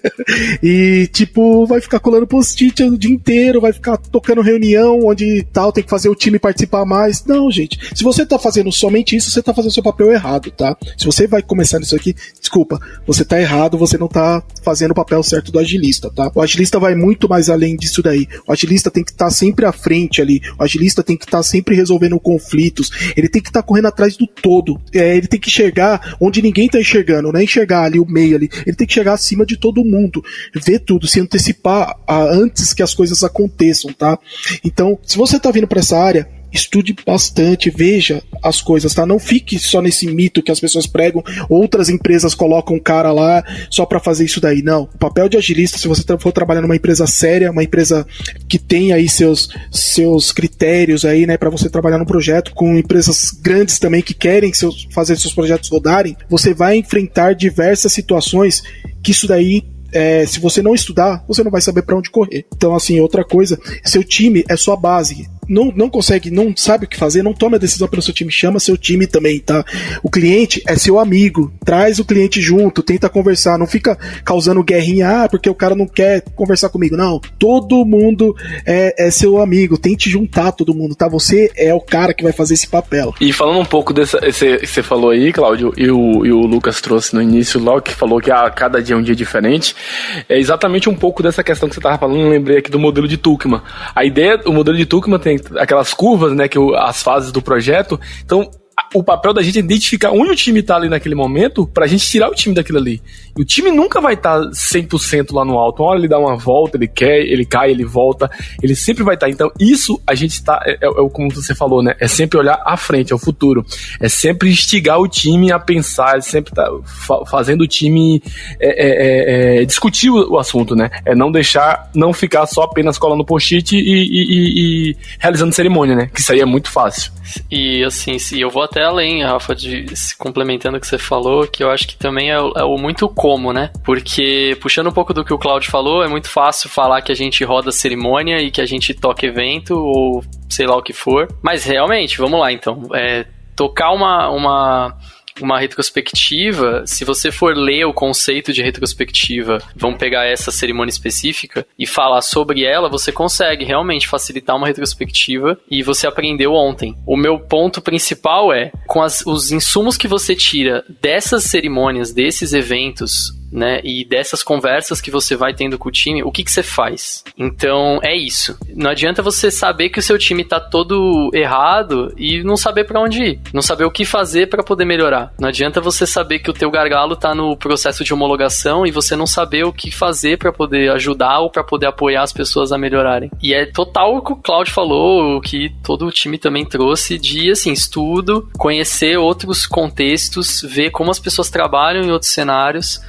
e, tipo, vai ficar colando post-it o dia inteiro, vai ficar tocando reunião onde tal, tem que fazer o time participar mais. Não, gente. Se você tá fazendo somente isso, você tá fazendo seu papel errado, tá? Se você vai começar nisso aqui, desculpa, você tá errado, você não tá fazendo o papel certo do agilista, tá? O agilista vai muito mais além disso daí. O agilista tem que estar tá sempre à frente ali. O agilista tem que estar tá sempre resolvendo conflitos. Ele tem que estar tá correndo atrás do todo. É, ele tem que enxergar onde ninguém tá enxergando, não é enxergar ali o meio ali. Ele tem que chegar acima de todo mundo, ver tudo, se antecipar a, antes que as coisas aconteçam, tá? Então, se você tá vindo para essa área, estude bastante, veja as coisas, tá? Não fique só nesse mito que as pessoas pregam, outras empresas colocam um cara lá só para fazer isso daí. Não. O papel de agilista, se você for trabalhar numa empresa séria, uma empresa que tem aí seus, seus critérios aí, né, para você trabalhar no projeto, com empresas grandes também que querem seus, fazer seus projetos rodarem, você vai enfrentar diversas situações que isso daí é, se você não estudar, você não vai saber para onde correr. Então, assim, outra coisa, seu time é sua base não, não consegue, não sabe o que fazer, não toma a decisão pelo seu time, chama seu time também, tá? O cliente é seu amigo, traz o cliente junto, tenta conversar, não fica causando guerrinha, ah, porque o cara não quer conversar comigo. Não, todo mundo é, é seu amigo, tente juntar todo mundo, tá? Você é o cara que vai fazer esse papel. E falando um pouco dessa, que você falou aí, Cláudio, e o, e o Lucas trouxe no início, logo que falou que ah, cada dia é um dia diferente, é exatamente um pouco dessa questão que você tava falando, lembrei aqui do modelo de Tuchman. A ideia, o modelo de Tuchman tem aquelas curvas, né, que as fases do projeto. Então, o papel da gente é identificar onde o time tá ali naquele momento pra gente tirar o time daquilo ali. E o time nunca vai estar tá 100% lá no alto. Uma hora ele dá uma volta, ele quer, ele cai, ele volta. Ele sempre vai estar. Tá. Então, isso a gente está, é, é, é, como você falou, né? É sempre olhar à frente, ao futuro. É sempre instigar o time a pensar, é sempre tá fa fazendo o time é, é, é, discutir o, o, assunto, né? É não deixar, não ficar só apenas colando post-it e, e, e, e realizando cerimônia, né? Que isso aí é muito fácil. E assim, se eu vou até além, Rafa, de complementando o que você falou, que eu acho que também é, é o muito como, né? Porque, puxando um pouco do que o Claudio falou, é muito fácil falar que a gente roda cerimônia e que a gente toca evento, ou sei lá o que for. Mas realmente, vamos lá então. É, tocar uma, uma uma retrospectiva, se você for ler o conceito de retrospectiva, vamos pegar essa cerimônia específica e falar sobre ela, você consegue realmente facilitar uma retrospectiva e você aprendeu ontem. O meu ponto principal é, com as, os insumos que você tira dessas cerimônias, desses eventos, né? E dessas conversas que você vai tendo com o time, o que, que você faz? Então, é isso. Não adianta você saber que o seu time tá todo errado e não saber para onde ir. Não saber o que fazer para poder melhorar. Não adianta você saber que o teu gargalo tá no processo de homologação e você não saber o que fazer para poder ajudar ou para poder apoiar as pessoas a melhorarem. E é total o que o Claudio falou, o que todo o time também trouxe de, assim, estudo, conhecer outros contextos, ver como as pessoas trabalham em outros cenários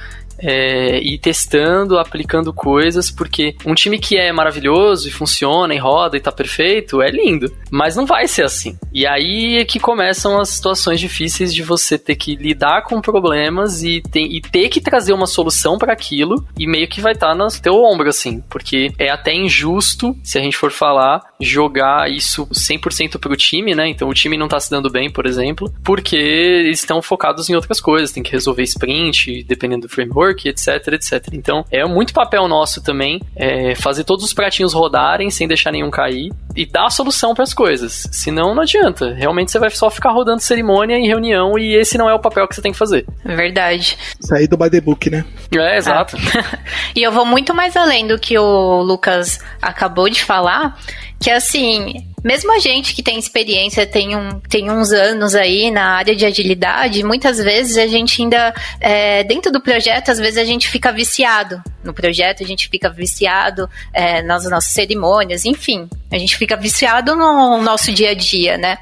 é, ir testando, aplicando coisas, porque um time que é maravilhoso e funciona e roda e tá perfeito é lindo, mas não vai ser assim. E aí é que começam as situações difíceis de você ter que lidar com problemas e, tem, e ter que trazer uma solução para aquilo e meio que vai estar tá no teu ombro, assim, porque é até injusto, se a gente for falar, jogar isso 100% pro time, né? Então o time não tá se dando bem, por exemplo, porque eles estão focados em outras coisas, tem que resolver sprint, dependendo do framework network, etc, etc. Então, é muito papel nosso também é, fazer todos os pratinhos rodarem sem deixar nenhum cair e dar a solução para as coisas. Senão, não adianta. Realmente você vai só ficar rodando cerimônia em reunião e esse não é o papel que você tem que fazer. Verdade. Sair do by the book, né? É, exato. e eu vou muito mais além do que o Lucas acabou de falar, que assim, mesmo a gente que tem experiência, tem, um, tem uns anos aí na área de agilidade, muitas vezes a gente ainda, é, dentro do projeto, às vezes a gente fica viciado no projeto, a gente fica viciado é, nas nossas cerimônias, enfim, a gente fica viciado no nosso dia a dia, né?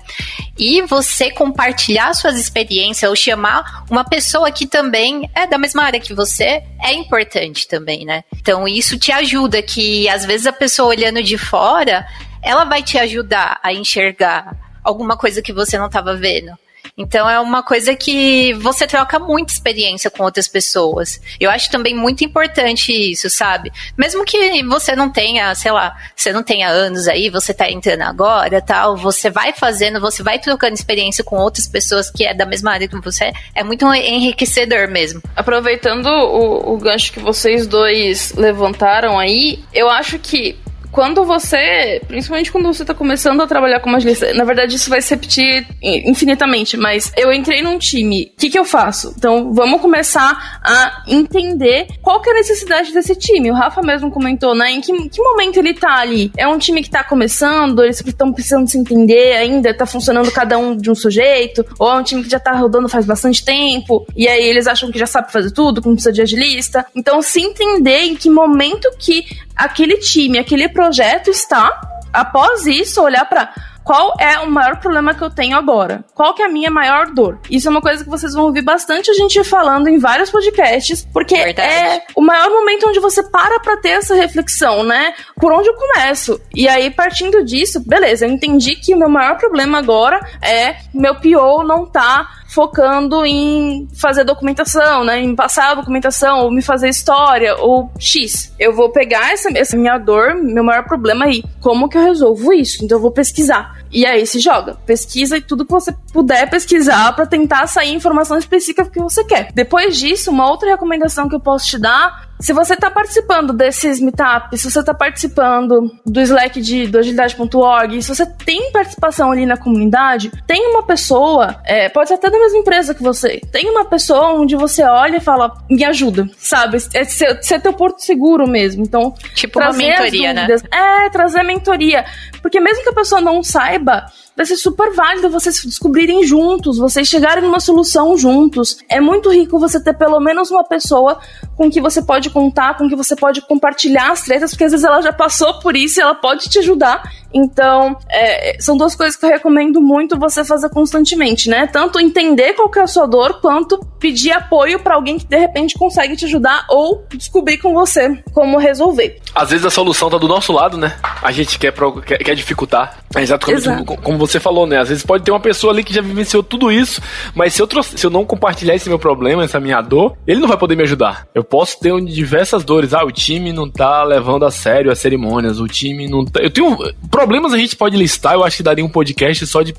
E você compartilhar suas experiências ou chamar uma pessoa que também é da mesma área que você é importante também, né? Então isso te ajuda que às vezes a pessoa olhando de fora ela vai te ajudar a enxergar alguma coisa que você não estava vendo. Então é uma coisa que você troca muita experiência com outras pessoas. Eu acho também muito importante isso, sabe? Mesmo que você não tenha, sei lá, você não tenha anos aí, você tá entrando agora, tal, você vai fazendo, você vai trocando experiência com outras pessoas que é da mesma área que você, é muito enriquecedor mesmo. Aproveitando o, o gancho que vocês dois levantaram aí, eu acho que quando você, principalmente quando você tá começando a trabalhar como agilista, na verdade isso vai se repetir infinitamente, mas eu entrei num time, o que que eu faço? Então, vamos começar a entender qual que é a necessidade desse time. O Rafa mesmo comentou, né, em que, que momento ele tá ali? É um time que tá começando, eles estão precisando se entender ainda, tá funcionando cada um de um sujeito, ou é um time que já tá rodando faz bastante tempo, e aí eles acham que já sabe fazer tudo, que não precisa de agilista. Então, se entender em que momento que aquele time, aquele projeto está, após isso, olhar para qual é o maior problema que eu tenho agora? Qual que é a minha maior dor? Isso é uma coisa que vocês vão ouvir bastante a gente falando em vários podcasts, porque Verdade. é o maior momento onde você para pra ter essa reflexão, né? Por onde eu começo? E aí, partindo disso, beleza, eu entendi que o meu maior problema agora é meu PO não tá focando em fazer documentação, né? Em passar a documentação, ou me fazer história, ou X. Eu vou pegar essa, essa minha dor, meu maior problema aí. Como que eu resolvo isso? Então eu vou pesquisar. E aí se joga. Pesquisa e tudo que você puder pesquisar para tentar sair informação específica que você quer. Depois disso, uma outra recomendação que eu posso te dar se você está participando desses meetups, se você está participando do Slack de, do agilidade.org, se você tem participação ali na comunidade, tem uma pessoa, é, pode ser até da mesma empresa que você, tem uma pessoa onde você olha e fala, me ajuda, sabe? É ser, ser teu porto seguro mesmo. Então, tipo uma mentoria, né? É, trazer mentoria. Porque mesmo que a pessoa não saiba, vai ser super válido vocês descobrirem juntos, vocês chegarem numa solução juntos. É muito rico você ter pelo menos uma pessoa com que você pode contar, com que você pode compartilhar as tretas, porque às vezes ela já passou por isso e ela pode te ajudar. Então, é, são duas coisas que eu recomendo muito você fazer constantemente, né? Tanto entender qual que é a sua dor, quanto pedir apoio para alguém que de repente consegue te ajudar ou descobrir com você como resolver. Às vezes a solução tá do nosso lado, né? A gente quer, quer, quer dificultar. É exatamente Exato. como, como, você falou, né? Às vezes pode ter uma pessoa ali que já vivenciou tudo isso, mas se eu, trouxe, se eu não compartilhar esse meu problema, essa minha dor, ele não vai poder me ajudar. Eu posso ter diversas dores. Ah, o time não tá levando a sério as cerimônias, o time não tá. Eu tenho problemas a gente pode listar, eu acho que daria um podcast só de.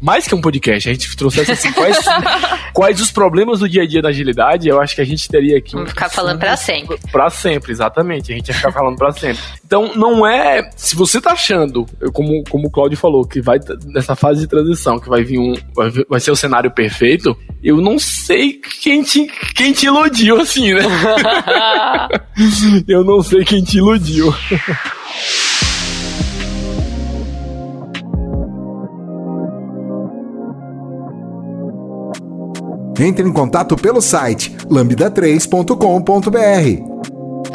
Mais que um podcast, a gente trouxesse assim, quais, quais os problemas do dia a dia da agilidade, eu acho que a gente teria aqui. Vamos ficar falando para sempre. Para sempre, exatamente. A gente ia ficar falando para sempre. Então, não é. Se você tá achando, como, como o Claudio falou, que vai nessa fase de transição, que vai vir um. Vai, vai ser o cenário perfeito, eu não sei quem te, quem te iludiu, assim, né? eu não sei quem te iludiu. Entre em contato pelo site lambda3.com.br.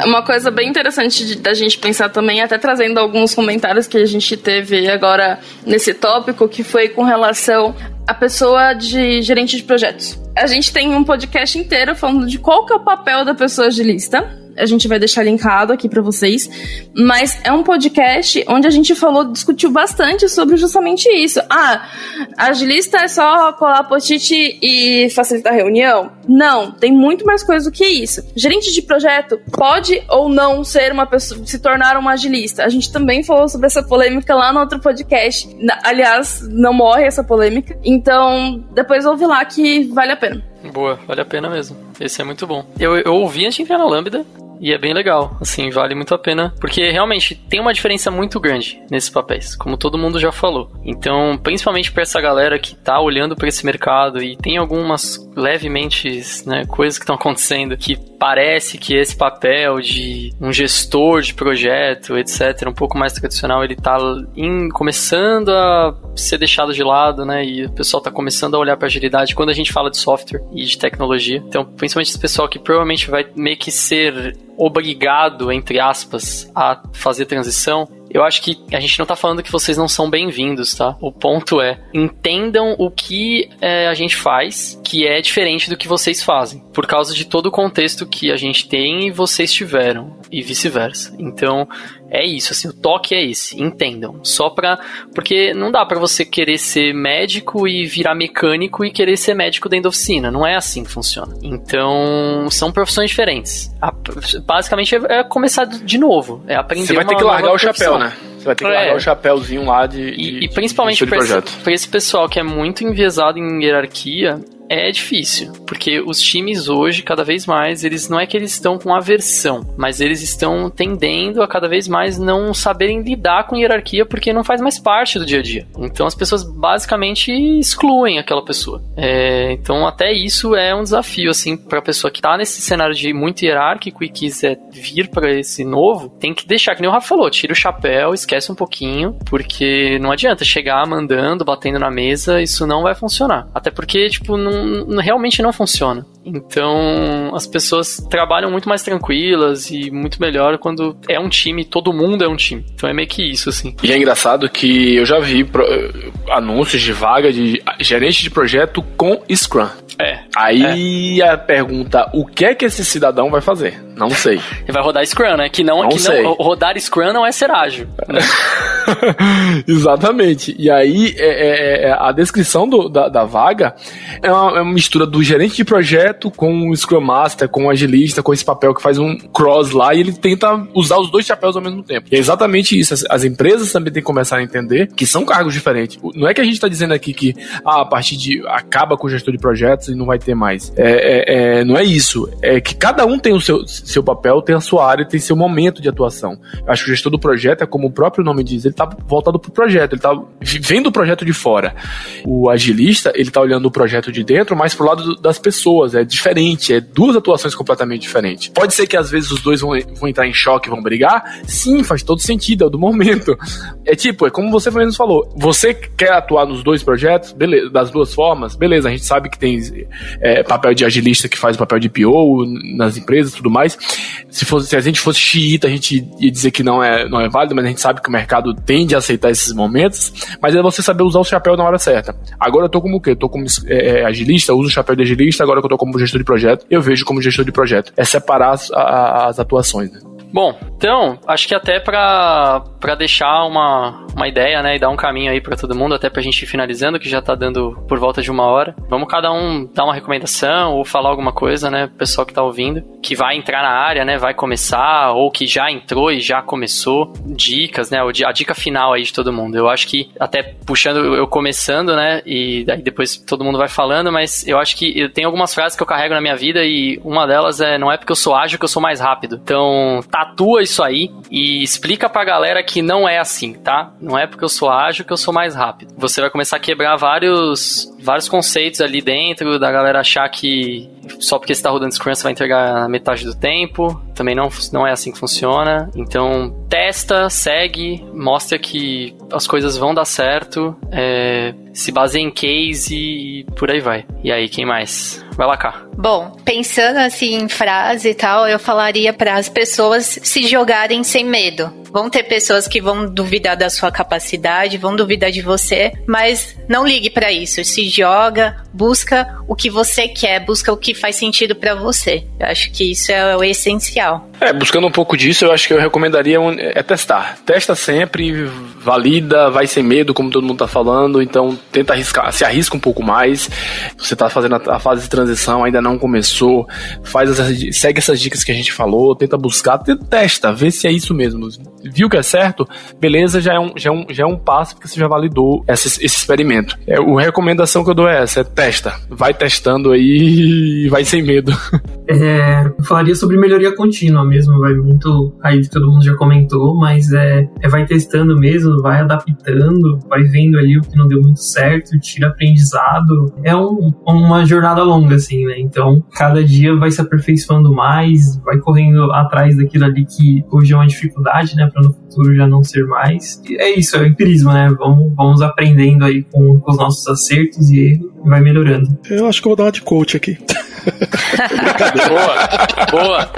Uma coisa bem interessante de, da gente pensar também, até trazendo alguns comentários que a gente teve agora nesse tópico, que foi com relação à pessoa de gerente de projetos. A gente tem um podcast inteiro falando de qual que é o papel da pessoa agilista a gente vai deixar linkado aqui para vocês. Mas é um podcast onde a gente falou, discutiu bastante sobre justamente isso. Ah, agilista é só colar post-it e facilitar reunião? Não, tem muito mais coisa do que isso. Gerente de projeto pode ou não ser uma pessoa, se tornar uma agilista. A gente também falou sobre essa polêmica lá no outro podcast. Aliás, não morre essa polêmica. Então, depois ouve lá que vale a pena. Boa, vale a pena mesmo. Esse é muito bom. Eu, eu ouvi antes de entrar na Lambda, e é bem legal, assim, vale muito a pena, porque realmente tem uma diferença muito grande nesses papéis, como todo mundo já falou. Então, principalmente para essa galera que tá olhando para esse mercado e tem algumas levemente, né, coisas que estão acontecendo que parece que esse papel de um gestor de projeto, etc, um pouco mais tradicional, ele tá começando a ser deixado de lado, né? E o pessoal tá começando a olhar para agilidade quando a gente fala de software e de tecnologia. Então, principalmente esse pessoal que provavelmente vai meio que ser obrigado, entre aspas, a fazer transição, eu acho que a gente não tá falando que vocês não são bem-vindos, tá? O ponto é, entendam o que é, a gente faz, que é diferente do que vocês fazem, por causa de todo o contexto que a gente tem e vocês tiveram, e vice-versa. Então, é isso, assim, o toque é esse, entendam. Só pra. Porque não dá para você querer ser médico e virar mecânico e querer ser médico dentro da oficina. Não é assim que funciona. Então, são profissões diferentes. A, basicamente é, é, começar de novo. É aprender Você vai ter que largar o chapéu, né? Você vai ter que é. largar o chapéuzinho lá de. E, de, e principalmente para esse, esse pessoal que é muito enviesado em hierarquia, é difícil, porque os times hoje, cada vez mais, eles não é que eles estão com aversão, mas eles estão tendendo a cada vez mais não saberem lidar com hierarquia porque não faz mais parte do dia a dia. Então as pessoas basicamente excluem aquela pessoa. É, então até isso é um desafio assim para a pessoa que está nesse cenário de muito hierárquico e quiser vir para esse novo, tem que deixar que nem o Rafa falou, tira o chapéu, esquece um pouquinho, porque não adianta chegar mandando, batendo na mesa, isso não vai funcionar. Até porque tipo não, realmente não funciona. Então, as pessoas trabalham muito mais tranquilas e muito melhor quando é um time, todo mundo é um time. Então é meio que isso, assim. E é engraçado que eu já vi pro, anúncios de vaga de gerente de projeto com Scrum. É. Aí é. a pergunta, o que é que esse cidadão vai fazer? Não sei. Ele vai rodar Scrum, né? Que não, não que sei. não rodar Scrum não é ser ágil. Exatamente. E aí é, é, é, a descrição do, da, da, vaga é uma, é uma, mistura do gerente de projeto com o Scrum Master, com o agilista, com esse papel que faz um cross lá e ele tenta usar os dois chapéus ao mesmo tempo. E é exatamente isso. As, as empresas também têm que começar a entender que são cargos diferentes. Não é que a gente está dizendo aqui que ah, a partir de acaba com o gestor de e não vai ter mais. É, é, é, não é isso. É que cada um tem o seu, seu papel, tem a sua área, tem seu momento de atuação. Eu acho que o gestor do projeto é como o próprio nome diz, ele está voltado para o projeto, ele está vendo o projeto de fora. O agilista, ele está olhando o projeto de dentro, mas pro lado das pessoas. É diferente, é duas atuações completamente diferentes. Pode ser que às vezes os dois vão, vão entrar em choque, vão brigar. Sim, faz todo sentido, é do momento. É tipo, é como você mesmo falou. Você quer atuar nos dois projetos, beleza, das duas formas, beleza, a gente sabe que tem é, papel de agilista que faz o papel de PO nas empresas tudo mais. Se, fosse, se a gente fosse xiita, a gente ia dizer que não é, não é válido, mas a gente sabe que o mercado tende a aceitar esses momentos. Mas é você saber usar o chapéu na hora certa. Agora eu tô como o quê? Eu tô como é, é, agilista, uso o chapéu de agilista, agora que eu tô como gestor de projeto, eu vejo como gestor de projeto. É separar as, as atuações, né? Bom, então, acho que até para deixar uma, uma ideia, né, e dar um caminho aí para todo mundo, até pra gente ir finalizando, que já tá dando por volta de uma hora, vamos cada um dar uma recomendação ou falar alguma coisa, né, pro pessoal que tá ouvindo, que vai entrar na área, né, vai começar, ou que já entrou e já começou, dicas, né, a dica final aí de todo mundo. Eu acho que, até puxando eu começando, né, e daí depois todo mundo vai falando, mas eu acho que eu tenho algumas frases que eu carrego na minha vida e uma delas é, não é porque eu sou ágil que eu sou mais rápido. Então, tá tatua isso aí e explica pra galera que não é assim, tá? Não é porque eu sou ágil que eu sou mais rápido. Você vai começar a quebrar vários, vários conceitos ali dentro, da galera achar que só porque você tá rodando Scrum você vai entregar metade do tempo. Também não, não é assim que funciona. Então, testa, segue, mostra que as coisas vão dar certo, é, se baseia em case e por aí vai. E aí, quem mais? Vai lá cá. Bom, pensando assim em frase e tal, eu falaria para as pessoas se jogarem sem medo. Vão ter pessoas que vão duvidar da sua capacidade, vão duvidar de você, mas não ligue para isso. Se joga, busca o que você quer, busca o que faz sentido para você. Eu acho que isso é o essencial. É, buscando um pouco disso, eu acho que eu recomendaria é testar. Testa sempre, valida, vai sem medo, como todo mundo tá falando, então tenta arriscar, se arrisca um pouco mais. Você tá fazendo a, fase de transição, ainda não começou, faz essas, segue essas dicas que a gente falou, tenta buscar, testa, vê se é isso mesmo viu que é certo, beleza, já é um, já é um, já é um passo porque você já validou esse, experimento. É, a recomendação que eu dou é essa, é testa. Vai testando aí e vai sem medo. É, eu falaria sobre melhoria contínua mesmo, vai muito aí que todo mundo já comentou, mas é, é vai testando mesmo, vai adaptando, vai vendo ali o que não deu muito certo, tira aprendizado. É um, uma jornada longa, assim, né? Então, cada dia vai se aperfeiçoando mais, vai correndo atrás daquilo ali que hoje é uma dificuldade, né? Para no futuro já não ser mais. E é isso, é o empirismo, né? Vamos, vamos aprendendo aí com, com os nossos acertos e erros vai melhorando. Eu acho que eu vou dar uma de coach aqui. boa, boa.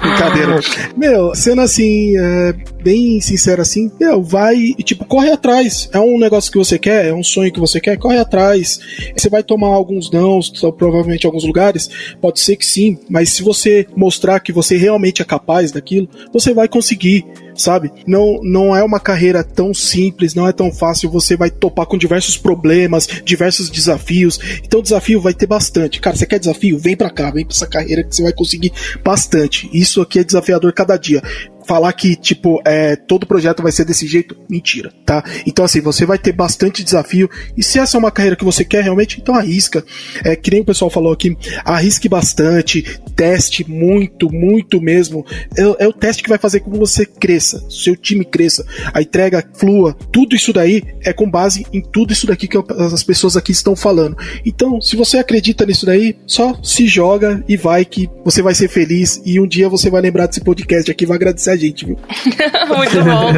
Brincadeira. Meu, sendo assim, é, bem sincero assim, meu, vai e tipo, corre atrás. É um negócio que você quer, é um sonho que você quer, corre atrás. Você vai tomar alguns nãos, provavelmente em alguns lugares, pode ser que sim, mas se você mostrar que você realmente é capaz daquilo, você vai conseguir sabe? Não, não é uma carreira tão simples, não é tão fácil. Você vai topar com diversos problemas, diversos desafios. Então, desafio vai ter bastante. Cara, você quer desafio? Vem pra cá, vem pra essa carreira que você vai conseguir bastante. Isso aqui é desafiador cada dia falar que, tipo, é, todo projeto vai ser desse jeito, mentira, tá? Então, assim, você vai ter bastante desafio, e se essa é uma carreira que você quer realmente, então arrisca. É, que nem o pessoal falou aqui, arrisque bastante, teste muito, muito mesmo. É, é o teste que vai fazer com que você cresça, seu time cresça, a entrega flua, tudo isso daí é com base em tudo isso daqui que as pessoas aqui estão falando. Então, se você acredita nisso daí, só se joga e vai que você vai ser feliz e um dia você vai lembrar desse podcast aqui vai agradecer gente, viu? Muito bom.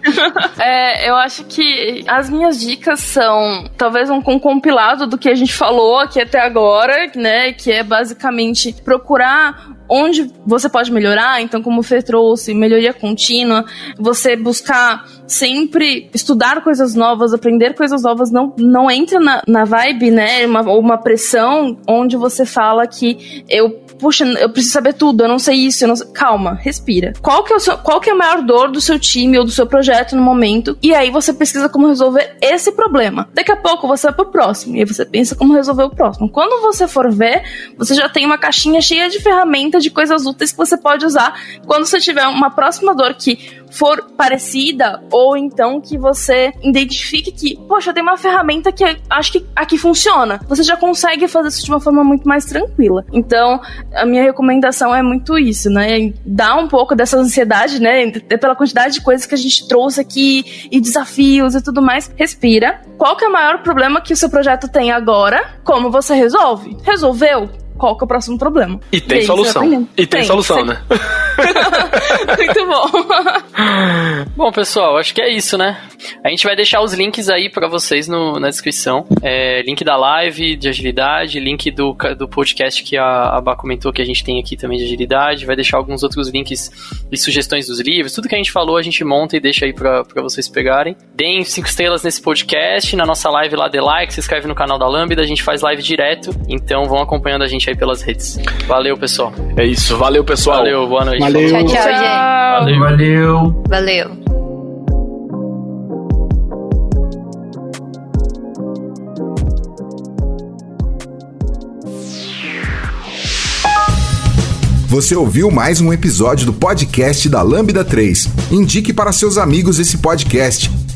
é, eu acho que as minhas dicas são talvez um, um compilado do que a gente falou aqui até agora, né? Que é basicamente procurar onde você pode melhorar. Então, como o Fê trouxe, melhoria contínua, você buscar sempre estudar coisas novas, aprender coisas novas, não, não entra na, na vibe, né? Uma, uma pressão onde você fala que eu puxa, eu preciso saber tudo, eu não sei isso, eu não sei... calma, respira. Qual que é o seu, qual que é a maior dor do seu time ou do seu projeto no momento? E aí você pesquisa como resolver esse problema. Daqui a pouco você vai pro próximo e aí você pensa como resolver o próximo. Quando você for ver, você já tem uma caixinha cheia de ferramentas de coisas úteis que você pode usar quando você tiver uma próxima dor que for parecida, ou então que você identifique que, poxa, tem uma ferramenta que acho que aqui funciona. Você já consegue fazer isso de uma forma muito mais tranquila. Então, a minha recomendação é muito isso, né? Dar um pouco dessa ansiedade, né? Pela quantidade de coisas que a gente trouxe aqui e desafios e tudo mais. Respira. Qual que é o maior problema que o seu projeto tem agora? Como você resolve? Resolveu? qual que é o próximo problema. E tem e solução. E tem, tem solução, né? Muito bom. bom, pessoal, acho que é isso, né? A gente vai deixar os links aí para vocês no, na descrição. É, link da live de agilidade, link do, do podcast que a, a Bá comentou que a gente tem aqui também de agilidade. Vai deixar alguns outros links e sugestões dos livros. Tudo que a gente falou, a gente monta e deixa aí para vocês pegarem. Deem cinco estrelas nesse podcast. Na nossa live lá, de like, se inscreve no canal da Lambda. A gente faz live direto. Então vão acompanhando a gente aí pelas redes. Valeu, pessoal. É isso. Valeu, pessoal. Valeu, boa noite. Valeu. Tchau, tchau, gente. Valeu. Valeu. Valeu. Você ouviu mais um episódio do podcast da Lambda 3. Indique para seus amigos esse podcast.